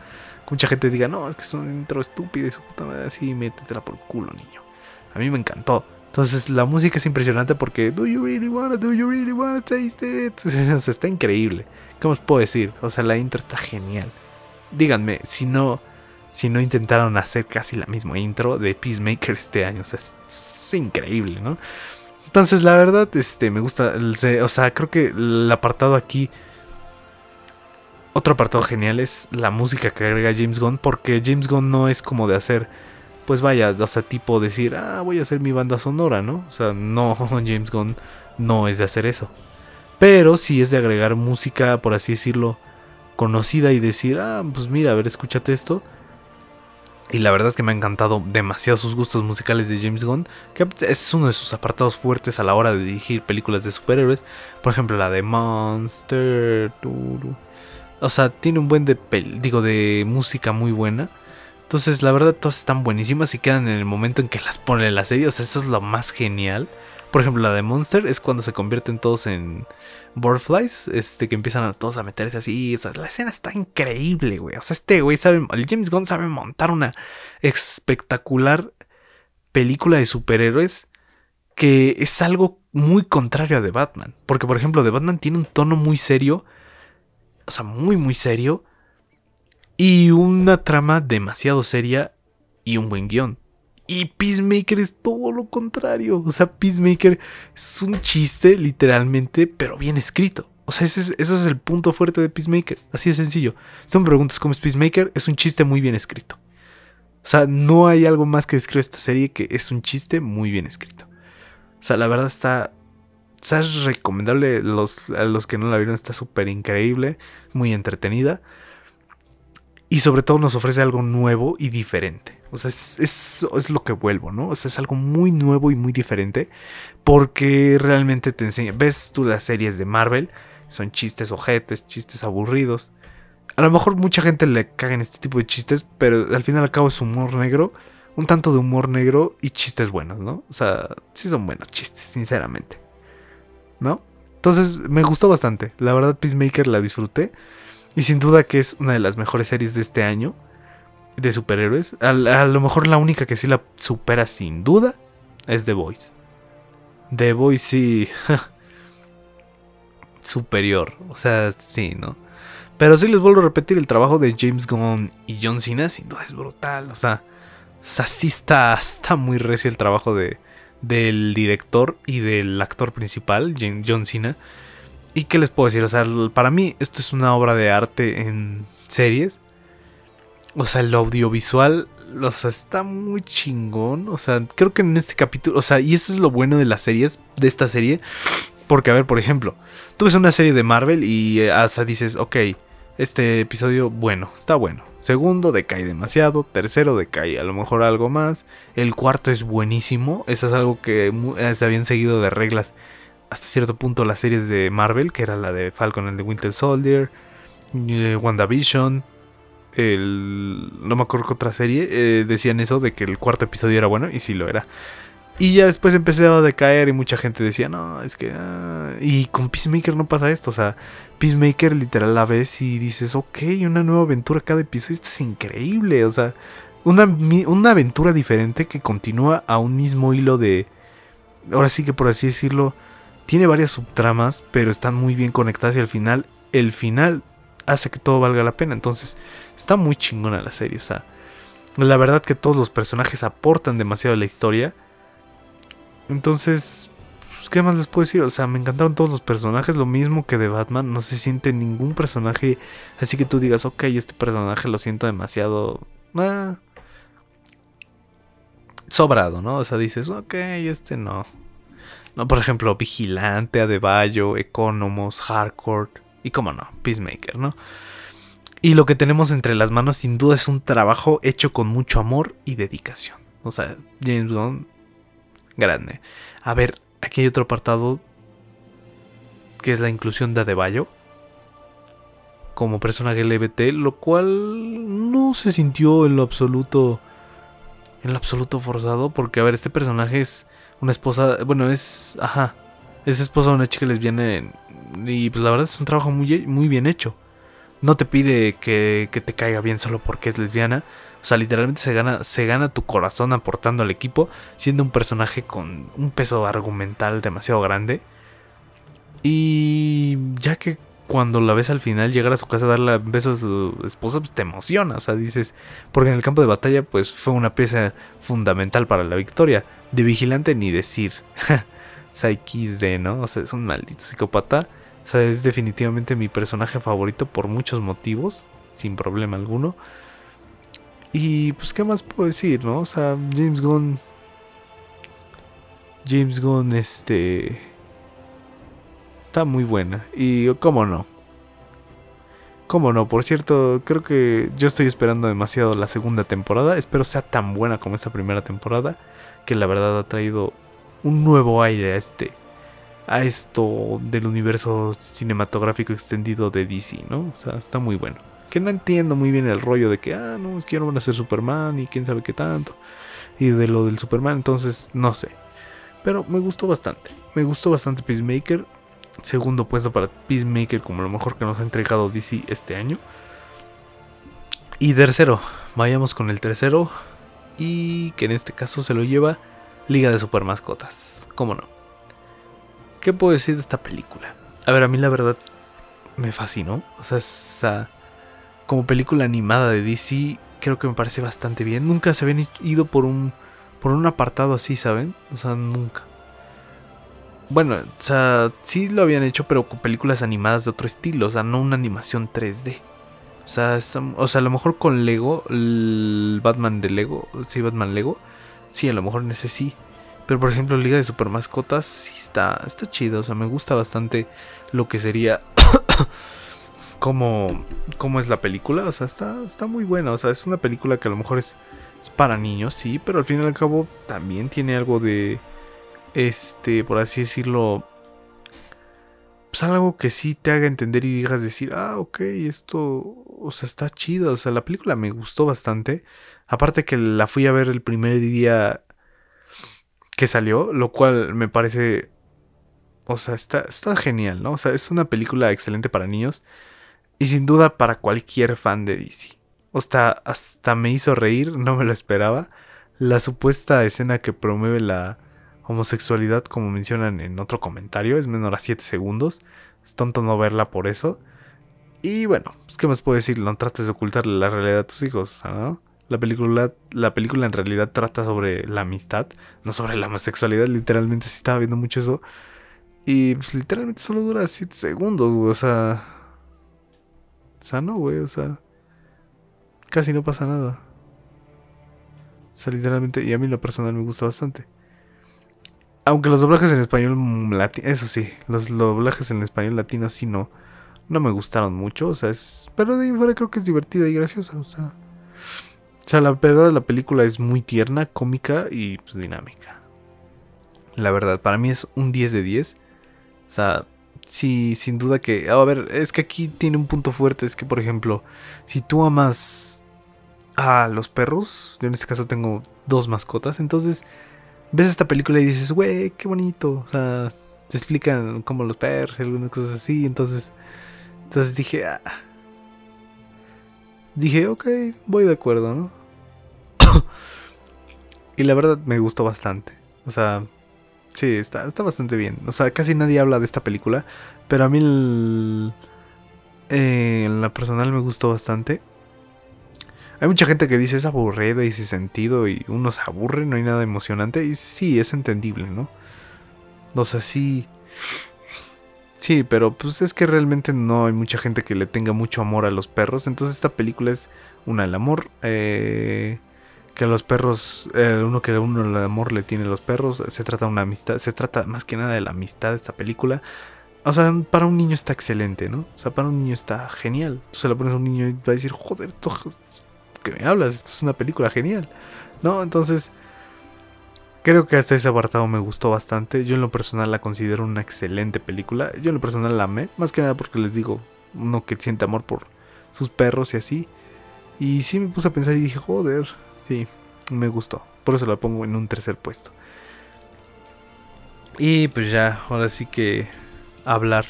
B: Mucha gente diga, no, es que es un intro estúpido y su puta madre así, métetela por culo, niño. A mí me encantó. Entonces la música es impresionante porque Do you really wanna, do you really wanna taste it? O sea, está increíble. ¿Cómo os puedo decir? O sea, la intro está genial. Díganme, si no, si no intentaron hacer casi la misma intro de Peacemaker este año. O sea, es, increíble, ¿no? Entonces, la verdad, este, me gusta. O sea, creo que el apartado aquí. Otro apartado genial es la música que agrega James Gunn. Porque James Gunn no es como de hacer pues vaya, o sea, tipo decir, ah, voy a hacer mi banda sonora, ¿no? O sea, no, James Gunn no es de hacer eso. Pero sí es de agregar música, por así decirlo, conocida y decir, ah, pues mira, a ver, escúchate esto. Y la verdad es que me ha encantado demasiado sus gustos musicales de James Gunn, que es uno de sus apartados fuertes a la hora de dirigir películas de superhéroes. Por ejemplo, la de Monster. O sea, tiene un buen de, digo, de música muy buena. Entonces, la verdad, todas están buenísimas y quedan en el momento en que las ponen en la serie. O sea, eso es lo más genial. Por ejemplo, la de Monster es cuando se convierten todos en Boardflies, este, que empiezan a todos a meterse así. O la escena está increíble, güey. O sea, este güey sabe, el James Gunn sabe montar una espectacular película de superhéroes que es algo muy contrario a The Batman. Porque, por ejemplo, The Batman tiene un tono muy serio, o sea, muy, muy serio y una trama demasiado seria y un buen guion. Y Peacemaker es todo lo contrario. O sea, Peacemaker es un chiste, literalmente, pero bien escrito. O sea, ese es, es el punto fuerte de Peacemaker. Así de sencillo. Si tú me preguntas cómo es Peacemaker, es un chiste muy bien escrito. O sea, no hay algo más que describe esta serie que es un chiste muy bien escrito. O sea, la verdad está. Es recomendable. Los, a los que no la vieron, está súper increíble. Muy entretenida. Y sobre todo nos ofrece algo nuevo y diferente. O sea, es, es, lo que vuelvo, ¿no? O sea, es algo muy nuevo y muy diferente. Porque realmente te enseña. Ves tú las series de Marvel. Son chistes ojetes, chistes aburridos. A lo mejor mucha gente le caga en este tipo de chistes. Pero al fin y al cabo es humor negro. Un tanto de humor negro y chistes buenos, ¿no? O sea, sí son buenos chistes, sinceramente. ¿No? Entonces me gustó bastante. La verdad, Peacemaker la disfruté. Y sin duda que es una de las mejores series de este año de superhéroes. A, lo mejor la única que sí la supera sin duda es The Voice. The Voice sí. superior. O sea, sí, ¿no? Pero sí les vuelvo a repetir, el trabajo de James Gunn y John Cena sin duda es brutal. O sea, sí está, está muy recio el trabajo de, del director y del actor principal, John Cena. ¿Y qué les puedo decir? O sea, para mí esto es una obra de arte en series. O sea, el audiovisual, o está muy chingón. O sea, creo que en este capítulo, o sea, y eso es lo bueno de las series, de esta serie. Porque, a ver, por ejemplo, tú ves una serie de Marvel y hasta eh, dices, ok, este episodio, bueno, está bueno. Segundo, decae demasiado. Tercero, decae a lo mejor algo más. El cuarto es buenísimo. Eso es algo que eh, se habían seguido de reglas hasta cierto punto las series de Marvel, que era la de Falcon and the Winter Soldier, eh, WandaVision, el, no me acuerdo qué otra serie, eh, decían eso de que el cuarto episodio era bueno, y sí lo era. Y ya después empecé a decaer y mucha gente decía, no, es que... Ah", y con Peacemaker no pasa esto, o sea, Peacemaker literal la ves y dices, ok, una nueva aventura cada episodio, esto es increíble, o sea, una, una aventura diferente que continúa a un mismo hilo de... Ahora sí que por así decirlo, tiene varias subtramas, pero están muy bien conectadas y al final, el final hace que todo valga la pena. Entonces, está muy chingona la serie. O sea, la verdad que todos los personajes aportan demasiado a la historia. Entonces, pues, ¿qué más les puedo decir? O sea, me encantaron todos los personajes. Lo mismo que de Batman. No se siente ningún personaje. Así que tú digas, ok, este personaje lo siento demasiado. Ah, sobrado, ¿no? O sea, dices, ok, este no. No, por ejemplo, Vigilante, Adebayo, Economos, Hardcore y, como no, Peacemaker, ¿no? Y lo que tenemos entre las manos sin duda es un trabajo hecho con mucho amor y dedicación. O sea, James Gunn, grande. A ver, aquí hay otro apartado que es la inclusión de Adebayo como personaje LGBT, lo cual no se sintió en lo absoluto en lo absoluto forzado porque a ver, este personaje es una esposa, bueno, es, ajá, es esposa de una chica lesbiana y pues la verdad es un trabajo muy, muy bien hecho. no te pide que, que te caiga bien solo porque es lesbiana. O sea, literalmente se gana, se gana tu corazón aportando al equipo, siendo un personaje con un peso argumental demasiado grande. Y ya que cuando la ves al final llegar a su casa a darle besos a su esposa, pues te emociona. O sea, dices, porque en el campo de batalla, pues fue una pieza fundamental para la victoria. De vigilante ni decir. XD, ¿no? O sea, es un maldito psicópata. O sea, es definitivamente mi personaje favorito por muchos motivos, sin problema alguno. Y pues, ¿qué más puedo decir, no? O sea, James Gunn. James Gunn, este. Está muy buena. Y, ¿cómo no? ¿Cómo no? Por cierto, creo que yo estoy esperando demasiado la segunda temporada. Espero sea tan buena como esta primera temporada. Que la verdad ha traído un nuevo aire a este. A esto del universo cinematográfico extendido de DC, ¿no? O sea, está muy bueno que no entiendo muy bien el rollo de que, ah, no, es que no van a ser Superman y quién sabe qué tanto. Y de lo del Superman, entonces no sé. Pero me gustó bastante. Me gustó bastante Peacemaker. Segundo puesto para Peacemaker como lo mejor que nos ha entregado DC este año. Y tercero, vayamos con el tercero. Y que en este caso se lo lleva Liga de Super Mascotas. ¿Cómo no? ¿Qué puedo decir de esta película? A ver, a mí la verdad me fascinó. O sea, esa como película animada de DC, creo que me parece bastante bien. Nunca se habían ido por un, por un apartado así, ¿saben? O sea, nunca. Bueno, o sea, sí lo habían hecho, pero con películas animadas de otro estilo, o sea, no una animación 3D. O sea, o sea, a lo mejor con Lego, Batman de Lego, sí, Batman Lego, sí, a lo mejor en ese sí. Pero por ejemplo, Liga de Super Mascotas sí está, está chido, o sea, me gusta bastante lo que sería cómo, cómo es la película. O sea, está, está muy buena. O sea, es una película que a lo mejor es, para niños, sí, pero al fin y al cabo también tiene algo de, este, por así decirlo, pues algo que sí te haga entender y digas decir, ah, ok, esto, o sea, está chido. O sea, la película me gustó bastante. Aparte que la fui a ver el primer día que salió, lo cual me parece, o sea, está, está genial, ¿no? O sea, es una película excelente para niños. Y sin duda para cualquier fan de DC. Hasta, hasta me hizo reír, no me lo esperaba. La supuesta escena que promueve la homosexualidad, como mencionan en otro comentario, es menor a 7 segundos. Es tonto no verla por eso. Y bueno, pues, ¿qué más puedo decir? No trates de ocultarle la realidad a tus hijos, ¿no? La película, la película en realidad trata sobre la amistad, no sobre la homosexualidad. Literalmente sí estaba viendo mucho eso. Y pues literalmente solo dura 7 segundos, o sea o sea, no, güey, o sea, casi no pasa nada. O sea, literalmente, y a mí lo personal me gusta bastante. Aunque los doblajes en español latino, eso sí, los doblajes en español latino sí no, no me gustaron mucho, o sea, es, pero de ahí fuera creo que es divertida y graciosa, o sea. O sea, la verdad la película es muy tierna, cómica y pues, dinámica. La verdad, para mí es un 10 de 10. O sea, Sí, sin duda que... A ver, es que aquí tiene un punto fuerte. Es que, por ejemplo, si tú amas a los perros, yo en este caso tengo dos mascotas, entonces ves esta película y dices, güey, qué bonito. O sea, te explican como los perros y algunas cosas así. Entonces, entonces dije, ah. Dije, ok, voy de acuerdo, ¿no? y la verdad me gustó bastante. O sea, Sí, está, está bastante bien. O sea, casi nadie habla de esta película. Pero a mí eh, en la personal me gustó bastante. Hay mucha gente que dice es aburrida y sin sentido y uno se aburre, no hay nada emocionante. Y sí, es entendible, ¿no? O sea, sí. Sí, pero pues es que realmente no hay mucha gente que le tenga mucho amor a los perros. Entonces esta película es una, el amor. Eh, que los perros, eh, uno que uno el amor le tiene a los perros, se trata de una amistad, se trata más que nada de la amistad de esta película. O sea, para un niño está excelente, ¿no? O sea, para un niño está genial. Tú se lo pones a un niño y va a decir, joder, ¿qué me hablas? Esto es una película genial, ¿no? Entonces, creo que hasta ese apartado me gustó bastante. Yo en lo personal la considero una excelente película. Yo en lo personal la amé, más que nada porque les digo, uno que siente amor por sus perros y así. Y sí me puse a pensar y dije, joder, Sí, me gustó. Por eso la pongo en un tercer puesto. Y pues ya, ahora sí que hablar.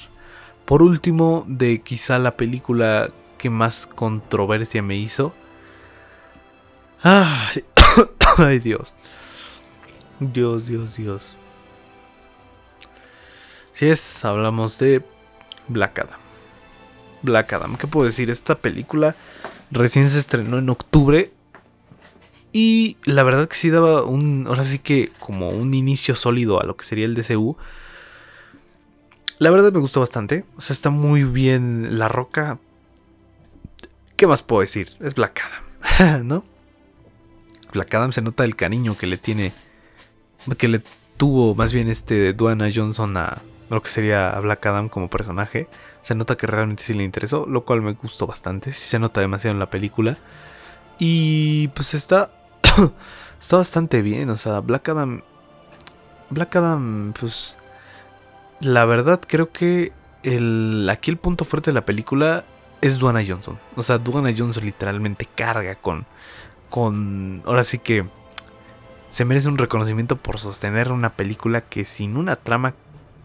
B: Por último, de quizá la película que más controversia me hizo. Ay, Dios. Dios, Dios, Dios. Si es, hablamos de Black Adam. Black Adam, ¿qué puedo decir? Esta película recién se estrenó en octubre. Y la verdad que sí daba un. Ahora sí que como un inicio sólido a lo que sería el DCU. La verdad me gustó bastante. O sea, está muy bien la roca. ¿Qué más puedo decir? Es Black Adam, ¿no? Black Adam se nota el cariño que le tiene. Que le tuvo más bien este Duana Johnson a lo que sería Black Adam como personaje. Se nota que realmente sí le interesó, lo cual me gustó bastante. Sí se nota demasiado en la película. Y pues está. está bastante bien. O sea, Black Adam. Black Adam, pues. La verdad, creo que el, aquí el punto fuerte de la película es Duana Johnson. O sea, Duana Johnson literalmente carga con. Con. Ahora sí que. Se merece un reconocimiento por sostener una película que sin una trama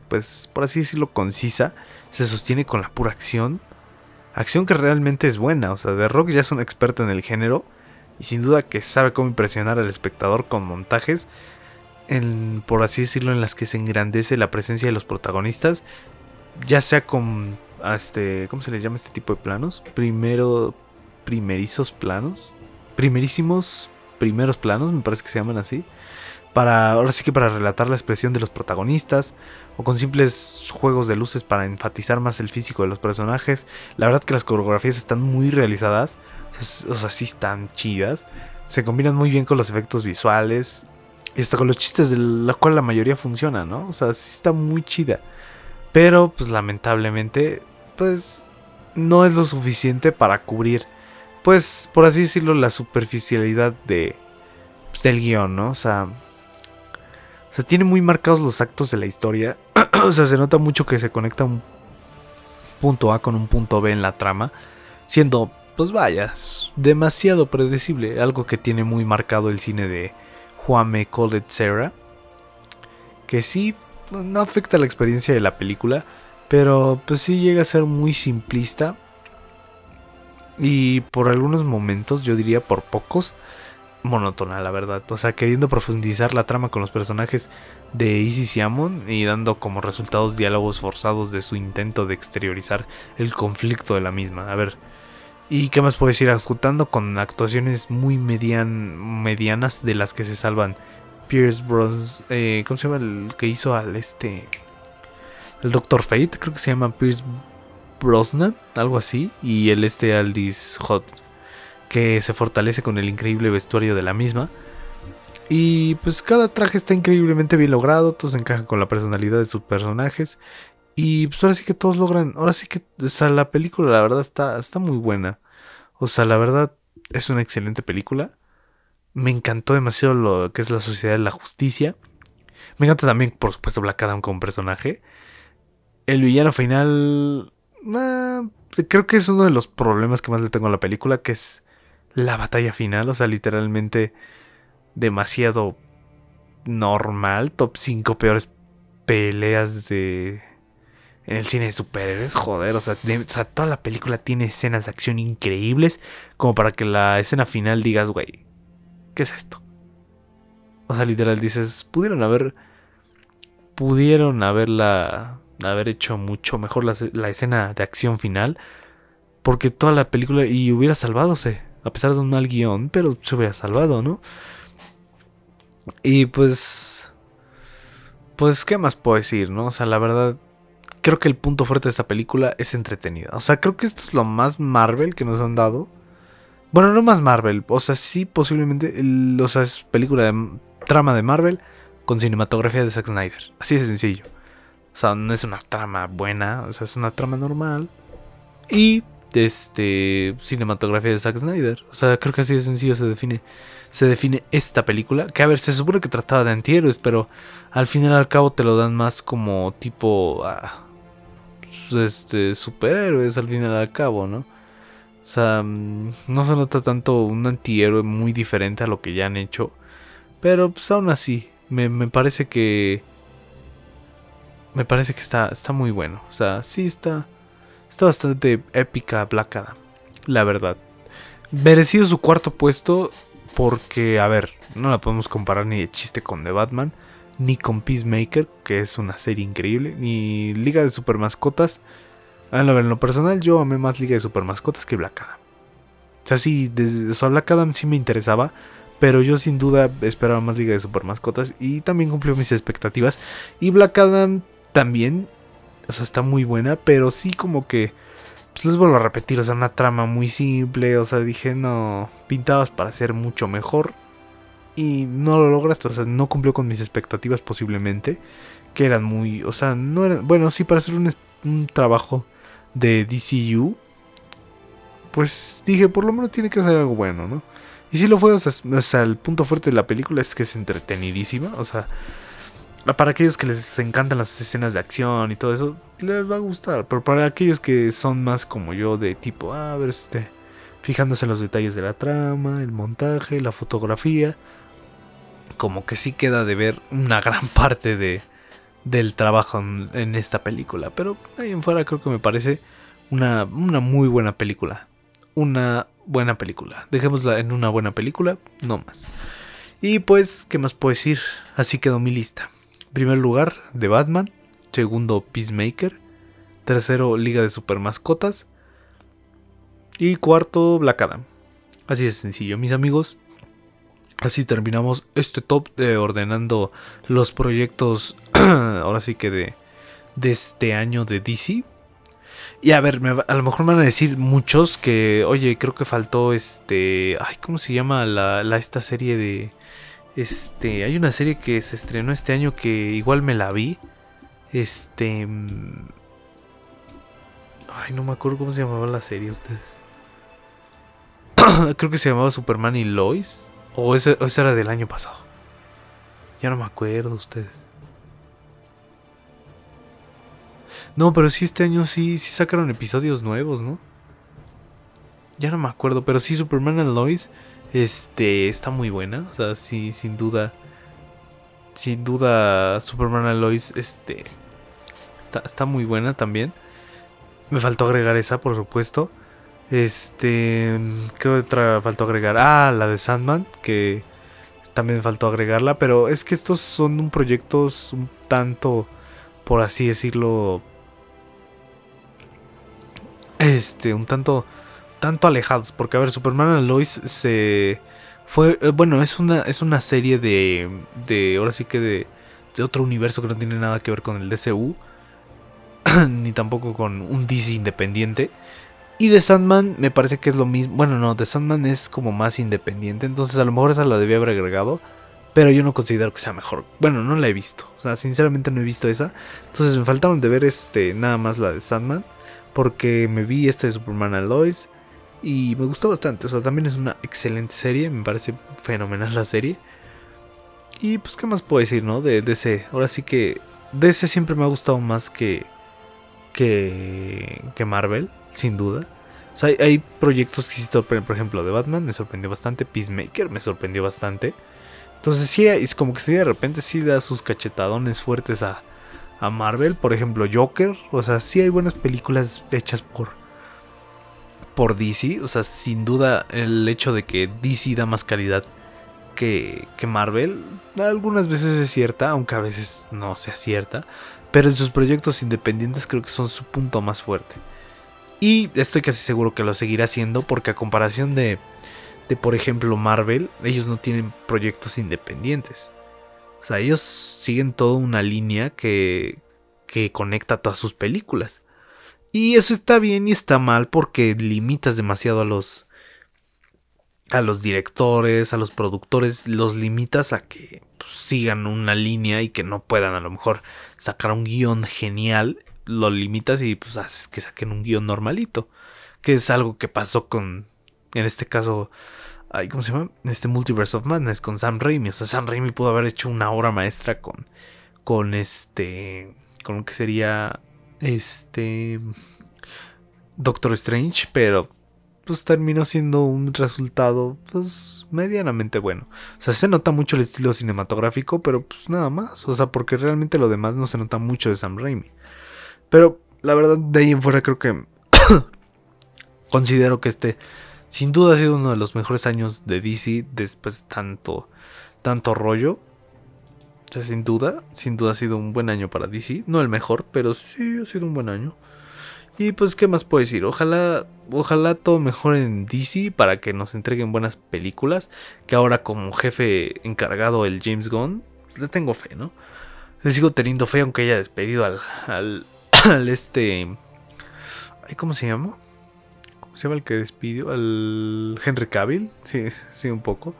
B: pues por así decirlo, concisa, se sostiene con la pura acción. Acción que realmente es buena, o sea, The Rock ya es un experto en el género y sin duda que sabe cómo impresionar al espectador con montajes, en, por así decirlo, en las que se engrandece la presencia de los protagonistas, ya sea con, este, ¿cómo se les llama este tipo de planos? Primero, primerizos planos, primerísimos primeros planos, me parece que se llaman así para ahora sí que para relatar la expresión de los protagonistas o con simples juegos de luces para enfatizar más el físico de los personajes. La verdad que las coreografías están muy realizadas, o sea, sí están chidas. Se combinan muy bien con los efectos visuales y hasta con los chistes de la cual la mayoría funciona, ¿no? O sea, sí está muy chida. Pero pues lamentablemente pues no es lo suficiente para cubrir pues por así decirlo la superficialidad de pues, del guion, ¿no? O sea, o sea, tiene muy marcados los actos de la historia. o sea, se nota mucho que se conecta un punto A con un punto B en la trama. Siendo, pues vaya, demasiado predecible. Algo que tiene muy marcado el cine de Juame Colet Serra. Que sí, no afecta la experiencia de la película. Pero pues sí llega a ser muy simplista. Y por algunos momentos, yo diría por pocos, monótona, la verdad. O sea, queriendo profundizar la trama con los personajes de Isis y Amon y dando como resultados diálogos forzados de su intento de exteriorizar el conflicto de la misma. A ver, ¿y qué más puedo decir? Ajustando con actuaciones muy median, medianas de las que se salvan Pierce Bros. Eh, ¿Cómo se llama el que hizo al este? El Doctor Fate, creo que se llama Pierce Brosnan, algo así. Y el este Aldis Hot que se fortalece con el increíble vestuario de la misma. Y pues cada traje está increíblemente bien logrado, todos encajan con la personalidad de sus personajes. Y pues ahora sí que todos logran, ahora sí que, o sea, la película la verdad está, está muy buena. O sea, la verdad es una excelente película. Me encantó demasiado lo que es la sociedad de la justicia. Me encanta también, por supuesto, Black Adam como personaje. El villano final... Creo que es uno de los problemas que más le tengo a la película, que es la batalla final, o sea, literalmente demasiado normal, top 5 peores peleas de en el cine de superhéroes, joder, o sea, o sea, toda la película tiene escenas de acción increíbles como para que la escena final digas, güey, ¿qué es esto? O sea, literal dices, pudieron haber pudieron haberla haber hecho mucho mejor la, escena de acción final porque toda la película y hubiera salvadose a pesar de un mal guion, pero se hubiera salvado, ¿no? Y pues... Pues, ¿qué más puedo decir, no? O sea, la verdad, creo que el punto fuerte de esta película es entretenida. O sea, creo que esto es lo más Marvel que nos han dado. Bueno, no más Marvel, o sea, sí, posiblemente, o sea, es película de trama de Marvel con cinematografía de Zack Snyder. Así de sencillo. O sea, no es una trama buena, o sea, es una trama normal. Y este, cinematografía de Zack Snyder. O sea, creo que así de sencillo se define, se define esta película. Que a ver, se supone que trataba de antihéroes, pero al final al cabo te lo dan más como tipo ah, este, superhéroes al final al cabo, ¿no? O sea, mm, no se nota tanto un antihéroe muy diferente a lo que ya han hecho. Pero pues aún así, me, me parece que... Me parece que está, está muy bueno. O sea, sí está Está bastante épica Black Adam. la verdad. Merecido su cuarto puesto porque, a ver, no la podemos comparar ni de chiste con The Batman, ni con Peacemaker, que es una serie increíble, ni Liga de Super Mascotas. A ver, en lo personal yo amé más Liga de Super Mascotas que Black Adam. O sea, sí, desde, Black Adam sí me interesaba, pero yo sin duda esperaba más Liga de Super Mascotas y también cumplió mis expectativas. Y Black Adam también, o sea, está muy buena, pero sí como que pues les vuelvo a repetir, o sea, una trama muy simple, o sea, dije, no, pintabas para ser mucho mejor y no lo lograste, o sea, no cumplió con mis expectativas posiblemente, que eran muy, o sea, no eran, bueno, sí, para hacer un, trabajo de DCU, pues dije, por lo menos tiene que hacer algo bueno, ¿no? Y sí lo fue, o sea, o sea, el punto fuerte de la película es que es entretenidísima, o sea, para aquellos que les encantan las escenas de acción y todo eso, les va a gustar. Pero para aquellos que son más como yo, de tipo, ah, a ver, este, fijándose en los detalles de la trama, el montaje, la fotografía, como que sí queda de ver una gran parte de, del trabajo en, esta película. Pero ahí en fuera creo que me parece una, una muy buena película. Una buena película. Dejémosla en una buena película, no más. Y pues, ¿qué más puedo decir? Así quedó mi lista. Primer lugar, The Batman. Segundo, Peacemaker. Tercero, Liga de Super Mascotas. Y cuarto, Black Adam. Así de sencillo, mis amigos. Así terminamos este top de ordenando los proyectos. ahora sí que de, de este año de DC. Y a ver, a lo mejor me van a decir muchos que, oye, creo que faltó este. Ay, ¿cómo se llama la, la esta serie de este, hay una serie que se estrenó este año que igual me la vi. Este, mm, ay, no me acuerdo cómo se llamaba la serie ustedes. Creo que se llamaba Superman y Lois o ese, era del año pasado. Ya no me acuerdo ustedes. No, pero sí este año sí, sí sacaron episodios nuevos, ¿no? Ya no me acuerdo, pero sí Superman y Lois este, está muy buena. O sea, sí, sin duda. Sin duda, Superman Lois, este. Está, muy buena también. Me faltó agregar esa, por supuesto. Este. ¿Qué otra faltó agregar? Ah, la de Sandman, que también faltó agregarla. Pero es que estos son proyectos un tanto, por así decirlo. Este, un tanto tanto alejados. Porque, a ver, Superman Lois se. Fue. Eh, bueno, es una, es una serie de. de ahora sí que de. de otro universo que no tiene nada que ver con el DCU. ni tampoco con un DC independiente. Y de Sandman me parece que es lo mismo. Bueno, no, de Sandman es como más independiente. Entonces a lo mejor esa la debía haber agregado. Pero yo no considero que sea mejor. Bueno, no la he visto. O sea, sinceramente no he visto esa. Entonces me faltaron de ver este nada más la de Sandman. Porque me vi esta de Superman Lois. Y me gustó bastante. O sea, también es una excelente serie. Me parece fenomenal la serie. Y pues, ¿qué más puedo decir, no? De DC. Ahora sí que DC siempre me ha gustado más que, que, que Marvel, sin duda. O sea, hay, proyectos que sí sorprenden. Por ejemplo, de Batman me sorprendió bastante. Peacemaker me sorprendió bastante. Entonces, sí, es como que sí, de repente sí da sus cachetadones fuertes a, a Marvel. Por ejemplo, Joker. O sea, sí hay buenas películas hechas por por DC. O sea, sin duda el hecho de que DC da más calidad que, que Marvel, algunas veces es cierta, aunque a veces no sea cierta. Pero en sus proyectos independientes creo que son su punto más fuerte. Y estoy casi seguro que lo seguirá haciendo porque a comparación de, de por ejemplo, Marvel, ellos no tienen proyectos independientes. O sea, ellos siguen toda una línea que, que conecta todas sus películas. Y eso está bien y está mal porque limitas demasiado a los a los directores, a los productores, los limitas a que pues, sigan una línea y que no puedan a lo mejor sacar un guion genial, lo limitas y pues haces que saquen un guion normalito, que es algo que pasó con, en este caso, ay, ¿cómo se llama? Este Multiverse of Madness con Sam Raimi, o sea, Sam Raimi pudo haber hecho una obra maestra con, con este, con lo que sería este Doctor Strange, pero pues terminó siendo un resultado pues medianamente bueno. O sea, se nota mucho el estilo cinematográfico, pero pues nada más, o sea, porque realmente lo demás no se nota mucho de Sam Raimi. Pero la verdad de ahí en fuera creo que Considero que este sin duda ha sido uno de los mejores años de DC después de tanto, tanto rollo. Sin duda, sin duda ha sido un buen año para DC. No el mejor, pero sí ha sido un buen año. Y pues, ¿qué más puedo decir? Ojalá, ojalá todo mejore en DC para que nos entreguen buenas películas. Que ahora como jefe encargado el James Gunn, le tengo fe, ¿no? Le sigo teniendo fe aunque haya despedido al, al, al este... ¿Cómo se llama? se llama el que despidió? Al Henry Cavill. Sí, sí, un poco.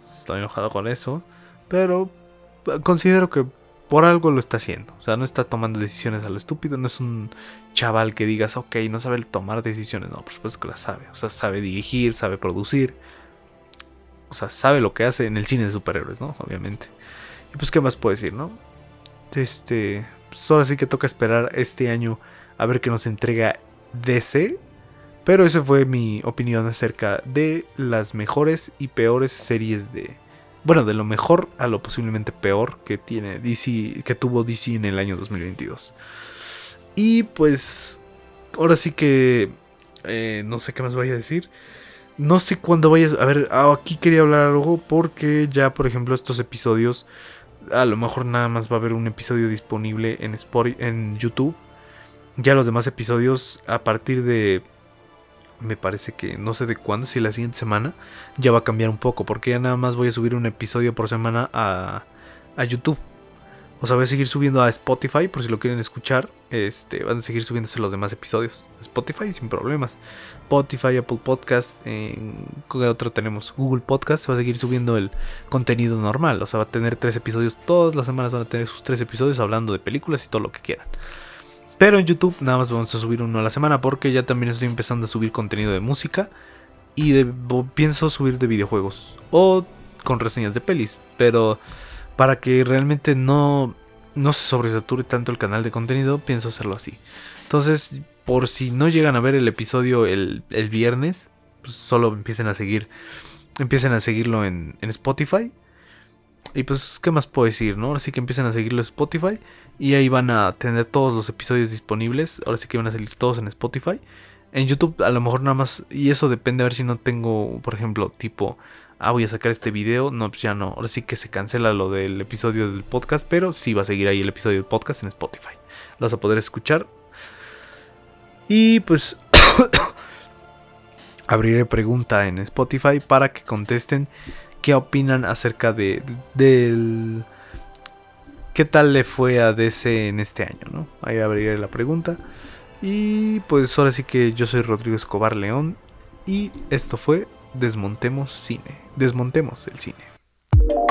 B: Estoy enojado con eso. Pero considero que por algo lo está haciendo. O sea, no está tomando decisiones a lo estúpido. No es un chaval que digas, ok, no sabe tomar decisiones. No, por supuesto que la sabe. O sea, sabe dirigir, sabe producir. O sea, sabe lo que hace en el cine de superhéroes, ¿no? Obviamente. Y pues, ¿qué más puedo decir, no? Este. Pues ahora sí que toca esperar este año a ver qué nos entrega DC pero esa fue mi opinión acerca de las mejores y peores series de... Bueno, de lo mejor a lo posiblemente peor que tiene DC, que tuvo DC en el año 2022. Y pues, ahora sí que eh, no sé qué más voy a decir. No sé cuándo vayas. A ver, ah, aquí quería hablar algo porque ya, por ejemplo, estos episodios, a lo mejor nada más va a haber un episodio disponible en, Spotify, en YouTube. Ya los demás episodios, a partir de me parece que no sé de cuándo, si la siguiente semana, ya va a cambiar un poco, porque ya nada más voy a subir un episodio por semana a, a YouTube. O sea, voy a seguir subiendo a Spotify, por si lo quieren escuchar. Este, van a seguir subiéndose los demás episodios. Spotify sin problemas. Spotify, Apple Podcast, en ¿qué otro tenemos? Google Podcast. Va a seguir subiendo el contenido normal. O sea, va a tener tres episodios. Todas las semanas van a tener sus tres episodios hablando de películas y todo lo que quieran. Pero en YouTube nada más vamos a subir uno a la semana porque ya también estoy empezando a subir contenido de música y pienso subir de videojuegos o con reseñas de pelis. Pero para que realmente no, no se sobresature tanto el canal de contenido, pienso hacerlo así. Entonces, por si no llegan a ver el episodio el, viernes, pues solo empiecen a seguir. Empiecen a seguirlo en, en Spotify. Y pues, ¿qué más puedo decir? ¿no? Ahora sí que empiecen a seguirlo en Spotify. Y ahí van a tener todos los episodios disponibles. Ahora sí que van a salir todos en Spotify. En YouTube a lo mejor nada más. Y eso depende a ver si no tengo, por ejemplo, tipo... Ah, voy a sacar este video. No, pues ya no. Ahora sí que se cancela lo del episodio del podcast. Pero sí va a seguir ahí el episodio del podcast en Spotify. Lo vas a poder escuchar. Y pues... abriré pregunta en Spotify para que contesten qué opinan acerca de, del qué tal le fue a DC en este año, ¿no? Ahí abriré la pregunta. Y pues ahora sí que yo soy Rodrigo Escobar León y esto fue Desmontemos Cine. Desmontemos el cine.